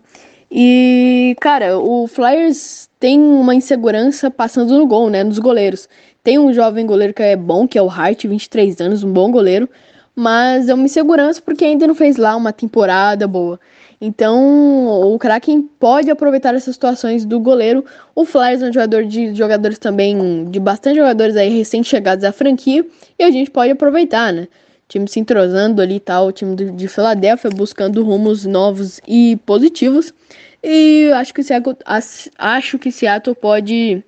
E, cara, o Flyers tem uma insegurança passando no gol, né? Nos goleiros. Tem um jovem goleiro que é bom, que é o Hart, 23 anos, um bom goleiro. Mas é uma insegurança porque ainda não fez lá uma temporada boa. Então, o Kraken pode aproveitar essas situações do goleiro. O Flyers é um jogador de jogadores também, de bastante jogadores aí recém-chegados à franquia, e a gente pode aproveitar, né? O time se entrosando ali e tal, o time de Filadélfia buscando rumos novos e positivos. E acho que Seattle, as- acho que Seattle pode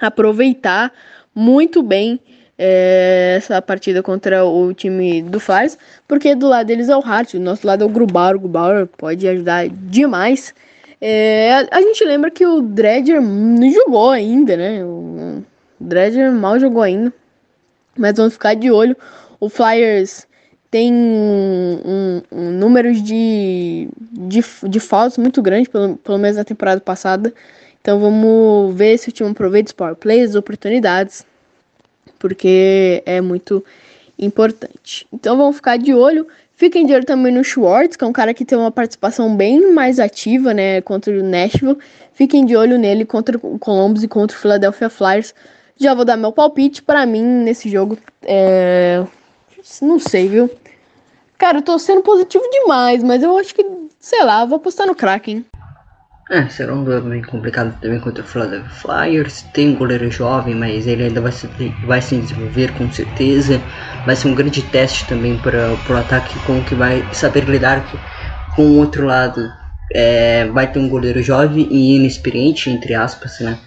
aproveitar muito bem é, essa partida contra o time do Flyers, porque do lado deles é o Hart, do nosso lado é o Grubauer, o Grubauer pode ajudar demais. É, a, a gente lembra que o Dredger não jogou ainda, né? O Dredger mal jogou ainda, mas vamos ficar de olho. O Flyers tem um, um, um número de, de, de faltas muito grande, pelo, pelo menos na temporada passada. Então vamos ver se o time aproveita os power plays, oportunidades, porque é muito importante. Então vamos ficar de olho. Fiquem de olho também no Schwartz, que é um cara que tem uma participação bem mais ativa, né, contra o Nashville. Fiquem de olho nele contra o Columbus e contra o Philadelphia Flyers. Já vou dar meu palpite para mim nesse jogo. É... Não sei, viu? Cara, eu tô sendo positivo demais, mas eu acho que, sei lá, vou apostar no Kraken. É, será um duelo bem complicado também contra o Philadelphia Flyers. Tem um goleiro jovem, mas ele ainda vai se, vai se desenvolver com certeza. Vai ser um grande teste também para o ataque, como que vai saber lidar com o outro lado. É, vai ter um goleiro jovem e inexperiente, entre aspas, né?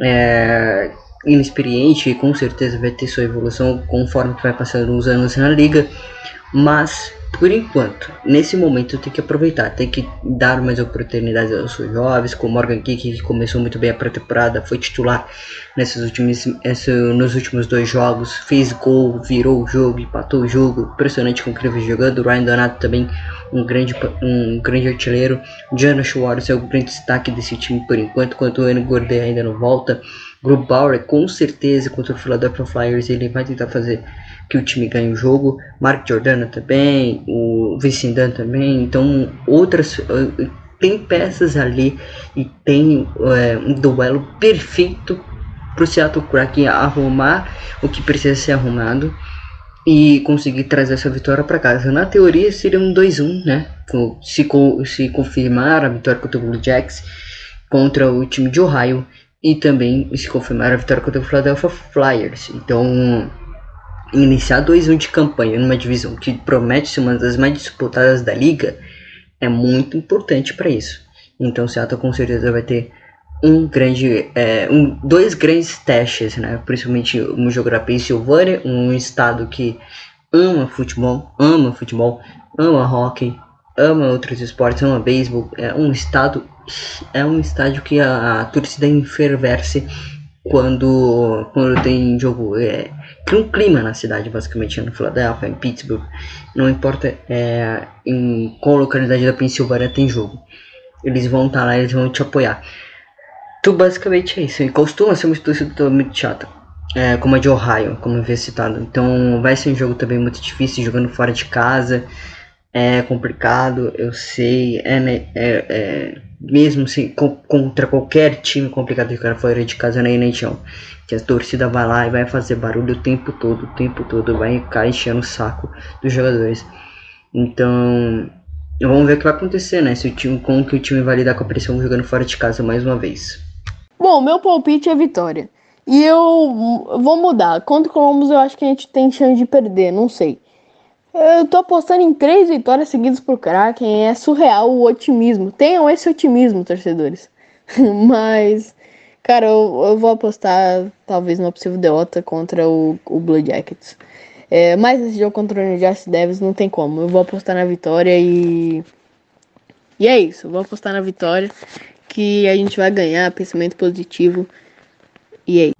É, inexperiente e com certeza vai ter sua evolução conforme vai passando os anos na liga. Mas, por enquanto, nesse momento tem que aproveitar, tem que dar mais oportunidades aos seus jovens, como Morgan Kick, que começou muito bem a pré-temporada, foi titular nesses últimos, esse, nos últimos dois jogos, fez gol, virou o jogo, empatou o jogo, impressionante com o vem jogando. Ryan Donato também, um grande, um grande artilheiro. Jana Schwartz é o grande destaque desse time por enquanto, enquanto o. Gordé ainda não volta. Grubauer, com certeza, contra o Philadelphia Flyers, ele vai tentar fazer que o time ganhe o jogo. Mark Jordana também, o Vicindan também. Então, outras. eh, Tem peças ali e tem eh, um duelo perfeito para o Seattle Kraken arrumar o que precisa ser arrumado e conseguir trazer essa vitória para casa. Na teoria seria um 2-1, né? Se, se confirmar a vitória contra o Blue Jacks contra o time de Ohio e também se confirmar a vitória contra o Philadelphia Flyers. Então, iniciar 2-1 de campanha numa divisão que promete ser uma das mais disputadas da liga é muito importante para isso. Então, o Seattle com certeza vai ter um grande, é, um, dois grandes testes, né? Principalmente um jogo Pensilvânia, um estado que ama futebol, ama futebol, ama hockey, ama outros esportes, ama beisebol. É um estado, é um estádio que a, a torcida enfervesce quando, quando tem jogo. É, cria um clima na cidade, basicamente, no Philadelphia, em Pittsburgh. Não importa é, em qual localidade da Pensilvânia tem jogo. Eles vão estar lá, eles vão te apoiar. Então, basicamente é isso. E costuma ser uma torcida muito chata. É, como a de Ohio, como havia citado. Então, vai ser um jogo também muito difícil, jogando fora de casa. É complicado, eu sei. É, né, é, é, mesmo se, co- contra qualquer time complicado de jogar fora de casa na NHL. Que a torcida vai lá e vai fazer barulho o tempo todo, o tempo todo. Vai ficar enchendo o saco dos jogadores. Então, vamos ver o que vai acontecer, né? Se o time, como que o time vai lidar com a pressão jogando fora de casa mais uma vez. Bom, meu palpite é vitória. E eu vou mudar. Contra o Columbus eu acho que a gente tem chance de perder, não sei. Eu tô apostando em três vitórias seguidas pro Kraken. É surreal o otimismo. Tenham esse otimismo, torcedores. Mas, cara, eu, eu vou apostar talvez numa possível derrota contra o, o Blue Jackets. É, mas esse jogo contra o New Jersey Devils não tem como. Eu vou apostar na vitória e. E é isso. Eu vou apostar na vitória. Que a gente vai ganhar. Pensamento positivo. E é isso.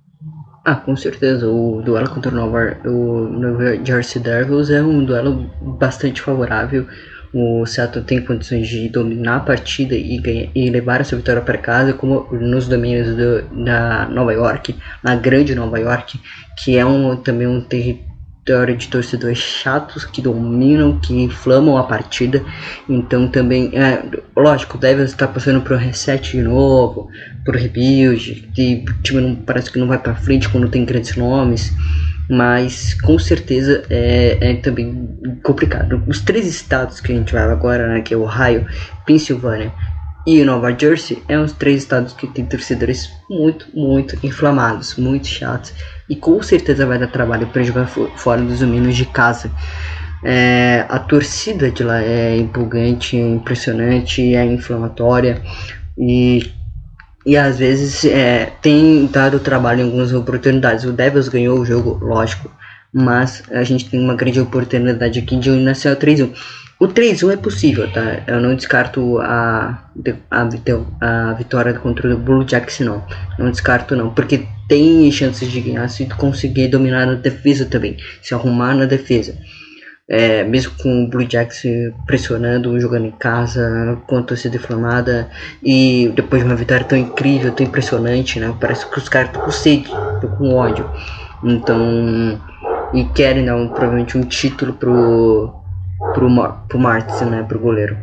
Ah, com certeza. O duelo contra o Nova, o Nova Jersey Devils é um duelo bastante favorável. O Seattle tem condições de dominar a partida e, ganhar, e levar essa vitória para casa, como nos domínios do, da Nova York, na grande Nova York, que é um, também um território de torcedores chatos que dominam, que inflamam a partida. Então também, é, lógico, o Devils está passando por um reset de novo, por rebuild, e o time não, parece que não vai para frente quando tem grandes nomes, mas com certeza é, é também complicado. Os três estados que a gente vai agora, né, que é Ohio, Pensilvânia e Nova Jersey, é os três estados que tem torcedores muito, muito inflamados, muito chatos, e com certeza vai dar trabalho para jogar fo- fora dos domínios de casa. É, a torcida de lá é empolgante, é impressionante, é inflamatória e e às vezes é, tem dado trabalho em algumas oportunidades. O Devils ganhou o jogo, lógico, mas a gente tem uma grande oportunidade aqui de nascer o 3-1. O 3-1 é possível, tá? Eu não descarto a, a, a vitória contra o Blue Jacks, não. Não descarto, não, porque tem chances de ganhar se conseguir dominar na defesa também, se arrumar na defesa. É, mesmo com o Blue Jacks pressionando, jogando em casa, com a torcida inflamada e depois de uma vitória tão incrível, tão impressionante, né? Parece que os caras estão com sede, estão com ódio. Então, e querem um, provavelmente um título pro, pro, Mar- pro Martins, né? Pro goleiro.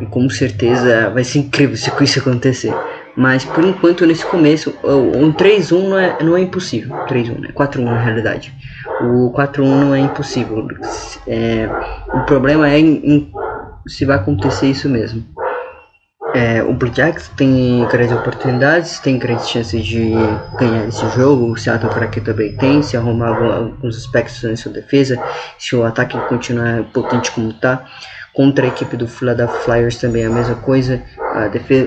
E com certeza vai ser incrível se isso acontecer. Mas por enquanto, nesse começo, um 3-1 não é, não é impossível. 3-1, né? 4-1 na realidade. O 4-1 não é impossível. É, o problema é em, em se vai acontecer isso mesmo. É, o Blue Jacks tem grandes oportunidades, tem grandes chances de ganhar esse jogo. O Seattle Kraken também tem, se arrumar alguns aspectos na sua defesa, se o ataque continuar potente como está. Contra a equipe do Philadelphia Flyers também é a mesma coisa.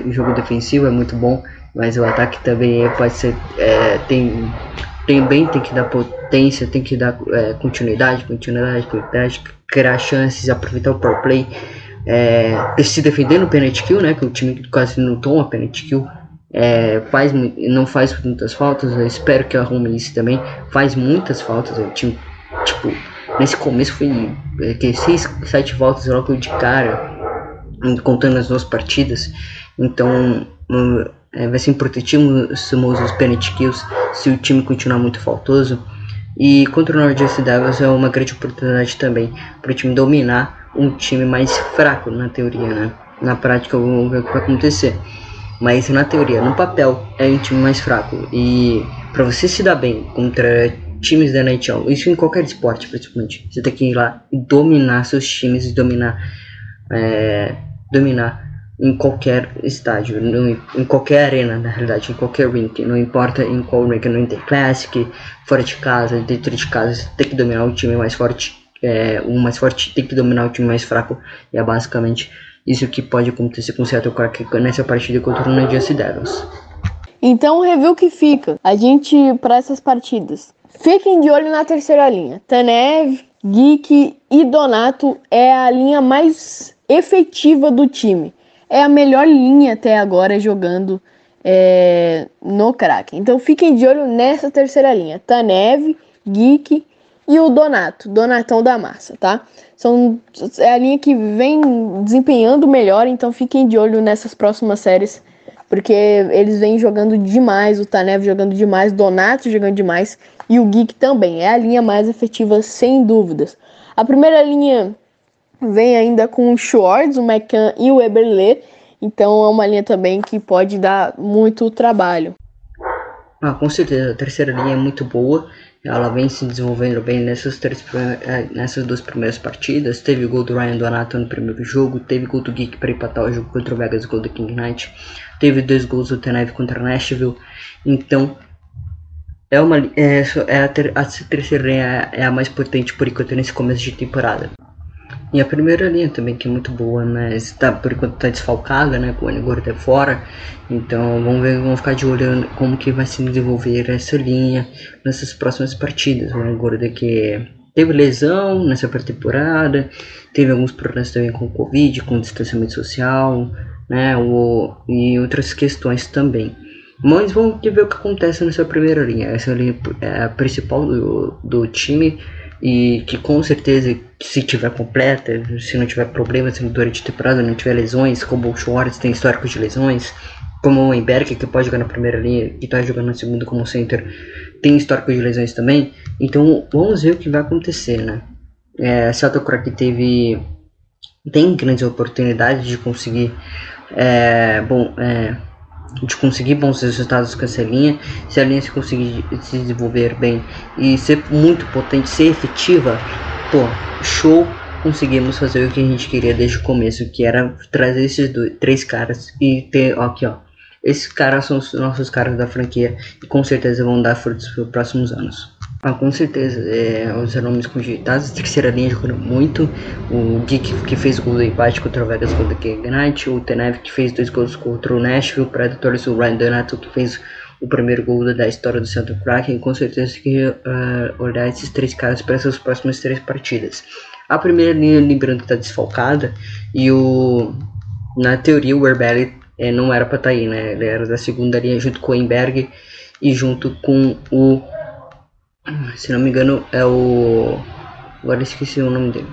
O jogo defensivo é muito bom, mas o ataque também é- pode ser é, tem também tem que dar potência, tem que dar é, continuidade, continuidade, continuidade, criar chances, aproveitar o power play, é, se defender no penalty kill, né? Que o time quase não toma penalty kill. É, faz, não faz muitas faltas, eu espero que arrume isso também. Faz muitas faltas, o time, tipo, nesse começo foi é, que 6, 7 voltas logo de cara, contando as duas partidas. Então, é, vai ser importantíssimo os penalty kills se o time continuar muito faltoso. E contra o Jersey Devils é uma grande oportunidade também para o time dominar um time mais fraco na teoria, né? Na prática vamos ver o que vai acontecer. Mas na teoria, no papel, é um time mais fraco. E para você se dar bem contra times da NHL, isso em qualquer esporte principalmente, você tem que ir lá e dominar seus times e dominar, é, dominar em qualquer estádio, no, em qualquer arena, na realidade, em qualquer rink, não importa em qual rink, no Interclassic, fora de casa, dentro de casa, você tem que dominar o time mais forte, é, o mais forte tem que dominar o time mais fraco, e é basicamente isso que pode acontecer com o Seattle Kraken nessa partida contra o Jersey Devils. Então, o review que fica, a gente, para essas partidas, fiquem de olho na terceira linha, Tanev, Geek e Donato é a linha mais efetiva do time. É a melhor linha até agora jogando é, no Kraken. Então fiquem de olho nessa terceira linha: Tanev, Geek e o Donato, Donatão da Massa, tá? São, é a linha que vem desempenhando melhor, então fiquem de olho nessas próximas séries, porque eles vêm jogando demais, o Tanev jogando demais, Donato jogando demais e o Geek também. É a linha mais efetiva, sem dúvidas. A primeira linha Vem ainda com o Schwartz, o McCann e o Eberle. Então é uma linha também que pode dar muito trabalho. Ah, com certeza, a terceira linha é muito boa. Ela vem se desenvolvendo bem nessas, três, eh, nessas duas primeiras partidas. Teve gol do Ryan Donato no primeiro jogo. Teve gol do Geek para empatar o jogo contra o Vegas, gol do King Knight. Teve dois gols do Tenev contra o Nashville. Então, é uma é, é a, ter, a terceira é a mais potente por enquanto nesse começo de temporada. E a primeira linha também, que é muito boa, mas tá, por enquanto tá desfalcada, né? Com o Anigor é fora. Então vamos ver, vamos ficar de olho como que vai se desenvolver essa linha nessas próximas partidas. O Anigor que teve lesão nessa pré-temporada, teve alguns problemas também com o Covid, com o distanciamento social, né? O, e outras questões também. Mas vamos ver o que acontece nessa primeira linha. Essa linha é a principal do, do time e que com certeza se tiver completa, se não tiver problemas durante a temporada, não tiver lesões, como o Schwartz tem histórico de lesões, como o Emberg que pode jogar na primeira linha e está jogando na segunda como center, tem histórico de lesões também. Então vamos ver o que vai acontecer, né? É, Seattle Kraken teve tem grandes oportunidades de conseguir é, bom é, de conseguir bons resultados com essa linha, se a linha se conseguir se desenvolver bem e ser muito potente, ser efetiva, pô, show, conseguimos fazer o que a gente queria desde o começo, que era trazer esses dois, três caras e ter, ó, aqui ó, esses caras são os nossos caras da franquia e com certeza vão dar frutos para os próximos anos. Ah, com certeza, é, os nomes cogitados, terceira linha jogando muito, o Geek que fez gol do empate contra o Vegas contra o Ignite, o Tenev que fez dois gols contra o Nashville, o Predators, o Ryan Donato que fez o primeiro gol da história do Santa Kraken, com certeza que uh, olhar esses três caras para essas próximas três partidas. A primeira linha, lembrando que está desfalcada, e o na teoria o Herbelli é, não era para estar tá aí, né? Ele era da segunda linha junto com o Emberg e junto com o se não me engano, é o. Agora esqueci o nome dele.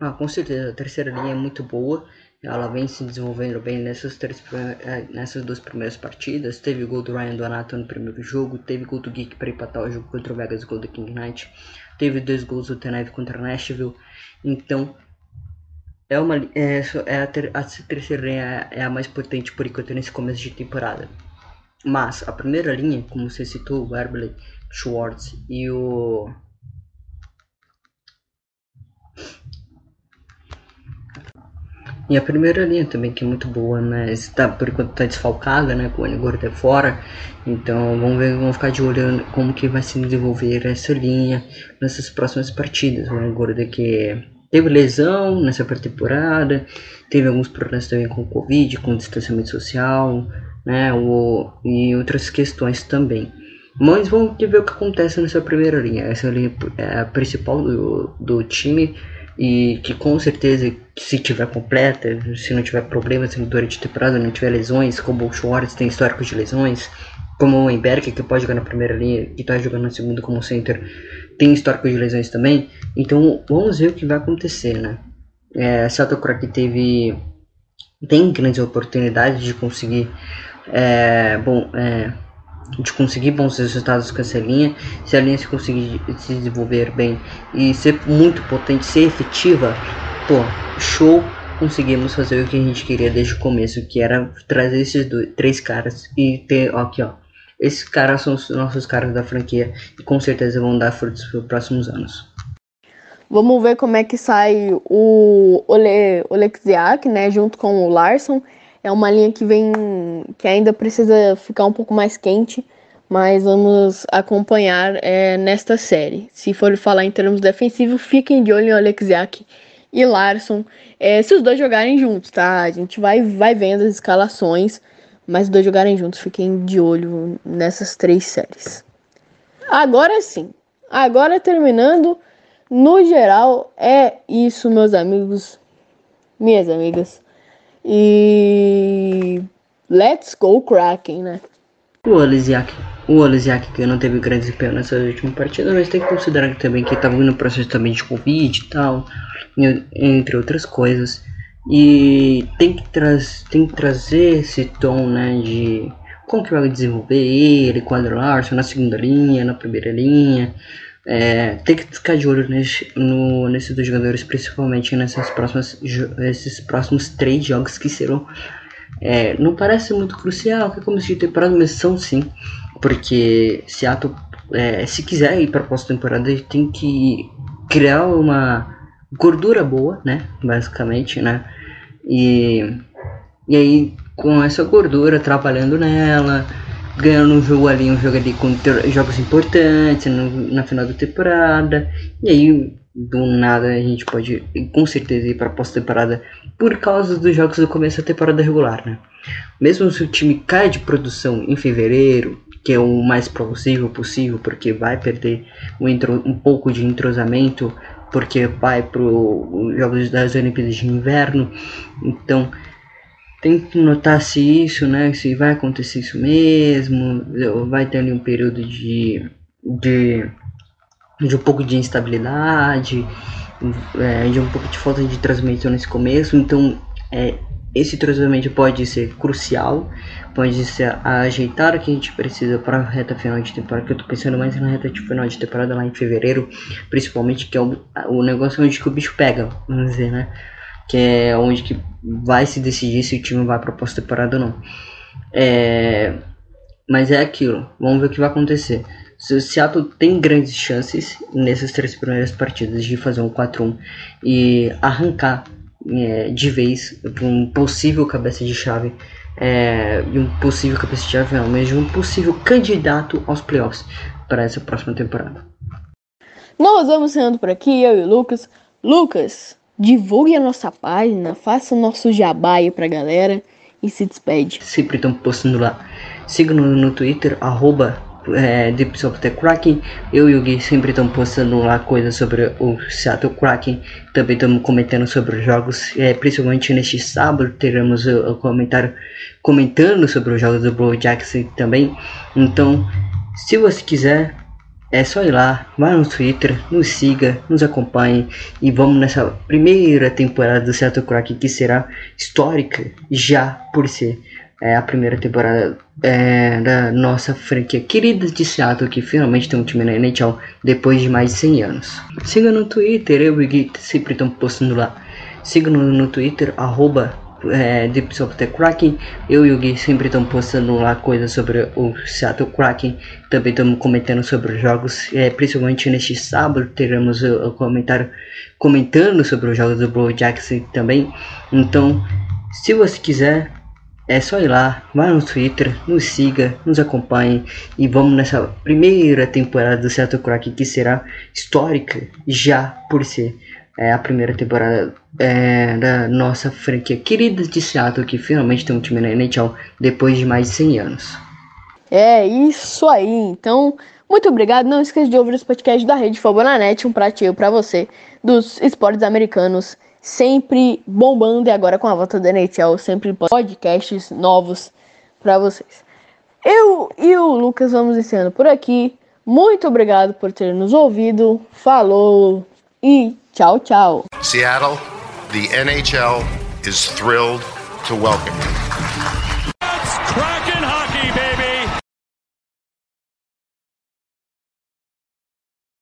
Ah, com certeza, a terceira linha é muito boa. Ela vem se desenvolvendo bem nessas, três, é, nessas duas primeiras partidas. Teve gol do Ryan Donato no primeiro jogo. Teve gol do Geek para empatar o jogo contra o Vegas, gol do King Knight. Teve dois gols do Tenev contra Nashville. Então, é uma é, é a, ter, a terceira linha é a mais potente por enquanto nesse começo de temporada. Mas a primeira linha, como você citou, o Herbley, Schwartz e o. E a primeira linha também, que é muito boa, mas tá, por enquanto tá desfalcada, né? Com o Anigor até fora. Então vamos ver, vamos ficar de olho como que vai se desenvolver essa linha nessas próximas partidas. O Anigor que teve lesão nessa pré-temporada, teve alguns problemas também com o Covid, com o distanciamento social, né, o, e outras questões também. Mas vamos ver o que acontece nessa primeira linha. Essa linha é a principal do, do time e que com certeza, se tiver completa, se não tiver problemas durante a temporada, não tiver lesões, como o Schwartz tem histórico de lesões, como o Emberg, que pode jogar na primeira linha e está jogando na segunda como center, tem histórico de lesões também. Então vamos ver o que vai acontecer, né? É, Seattle Crack teve tem grandes oportunidades de conseguir é, bom é, de conseguir bons resultados com essa linha se a linha se conseguir se desenvolver bem e ser muito potente ser efetiva pô show conseguimos fazer o que a gente queria desde o começo que era trazer esses dois, três caras e ter ó, aqui ó esses caras são os nossos caras da franquia e com certeza vão dar frutos nos próximos anos Vamos ver como é que sai o Ole, Oleksiak, né, junto com o Larson. É uma linha que vem que ainda precisa ficar um pouco mais quente, mas vamos acompanhar é, nesta série. Se for falar em termos defensivos, fiquem de olho em Oleksiak e Larson. É, se os dois jogarem juntos, tá? A gente vai, vai vendo as escalações, mas os dois jogarem juntos, fiquem de olho nessas três séries. Agora sim, agora terminando. No geral, é isso, meus amigos, minhas amigas. E let's go Kraken, né? O Olesiak, o Olesiak que não teve grande desempenho nessa última partida, mas tem que considerar também que estava no processo também de Covid e tal, entre outras coisas. E tem que, traz, tem que trazer esse tom, né, de como que vai desenvolver ele, quadro Larson na segunda linha, na primeira linha. É, tem que ficar de olho nesse, no, nesses dois jogadores, principalmente nessas próximas, esses próximos três jogos que serão. É, não parece muito crucial que começo de temporada, mas são sim, porque Seattle, é, se quiser ir para a pós-temporada, ele tem que criar uma gordura boa, né? Basicamente, né? E, e aí, com essa gordura, trabalhando nela ganhando um jogo ali, um jogo ali com jogos importantes no, na final da temporada. E aí, do nada, a gente pode com certeza ir para pós-temporada por causa dos jogos do começo da temporada regular, né? Mesmo se o time cai de produção em fevereiro, que é o mais plausível possível, porque vai perder um, intro, um pouco de entrosamento, porque vai para os Jogos das Olimpíadas de Inverno, então tem que notar se isso, né, se vai acontecer isso mesmo, vai ter ali um período de, de, de um pouco de instabilidade, é, de um pouco de falta de transmissão nesse começo, então é, esse tratamento pode ser crucial, pode ser ajeitar o que a gente precisa para a reta final de temporada, que eu tô pensando mais na reta final de temporada lá em fevereiro, principalmente que é o, o negócio onde o bicho pega, vamos dizer, né? Que é onde que vai se decidir se o time vai para a pós-temporada ou não. É, mas é aquilo, vamos ver o que vai acontecer. Se o Seattle tem grandes chances nessas três primeiras partidas de fazer um 4-1 e arrancar é, de vez um possível cabeça de chave, é, um possível cabeça de chave não, mas de um possível candidato aos playoffs para essa próxima temporada. Nós vamos sendo por aqui, eu e o Lucas. Lucas, divulgue a nossa página, faça o nosso jabá aí pra galera e se despede. Sempre estão postando lá. Siga no, Twitter, arroba é. Eu e o Gui sempre estão postando lá coisas sobre o Seattle Kraken. Também estamos comentando sobre os jogos. É, principalmente neste sábado teremos o, o comentário comentando sobre os jogos do Blue Jackson também. Então, se você quiser, é só ir lá, vá no Twitter, nos siga, nos acompanhe e vamos nessa primeira temporada do Seattle Kraken que será histórica já por ser é, a primeira temporada é, da nossa franquia querida de Seattle que finalmente tem um time na NHL depois de mais de 100 anos. Siga no Twitter, eu e o Gui sempre estão postando lá. Siga no, no Twitter, arroba é, Deep of the Kraken. Eu e o Gui sempre estamos postando lá coisas sobre o Seattle Kraken. Também estamos comentando sobre os jogos. É, principalmente neste sábado teremos o, o, comentário comentando sobre os jogos do Blue Jackson também. Então, se você quiser, é só ir lá, vá no Twitter, nos siga, nos acompanhe e vamos nessa primeira temporada do Seattle Kraken que será histórica já por ser é a primeira temporada é, da nossa franquia querida de Seattle, que finalmente tem um time na NHL depois de mais de 100 anos. É isso aí. Então, muito obrigado. Não esqueça de ouvir os podcasts da Rede Fabonanet, um pratinho para você dos esportes americanos, sempre bombando e agora com a volta da NHL, sempre podcasts novos para vocês. Eu e o Lucas vamos encerrando por aqui. Muito obrigado por ter nos ouvido. Falou e tchau, tchau. Seattle, the NHL is thrilled to welcome you.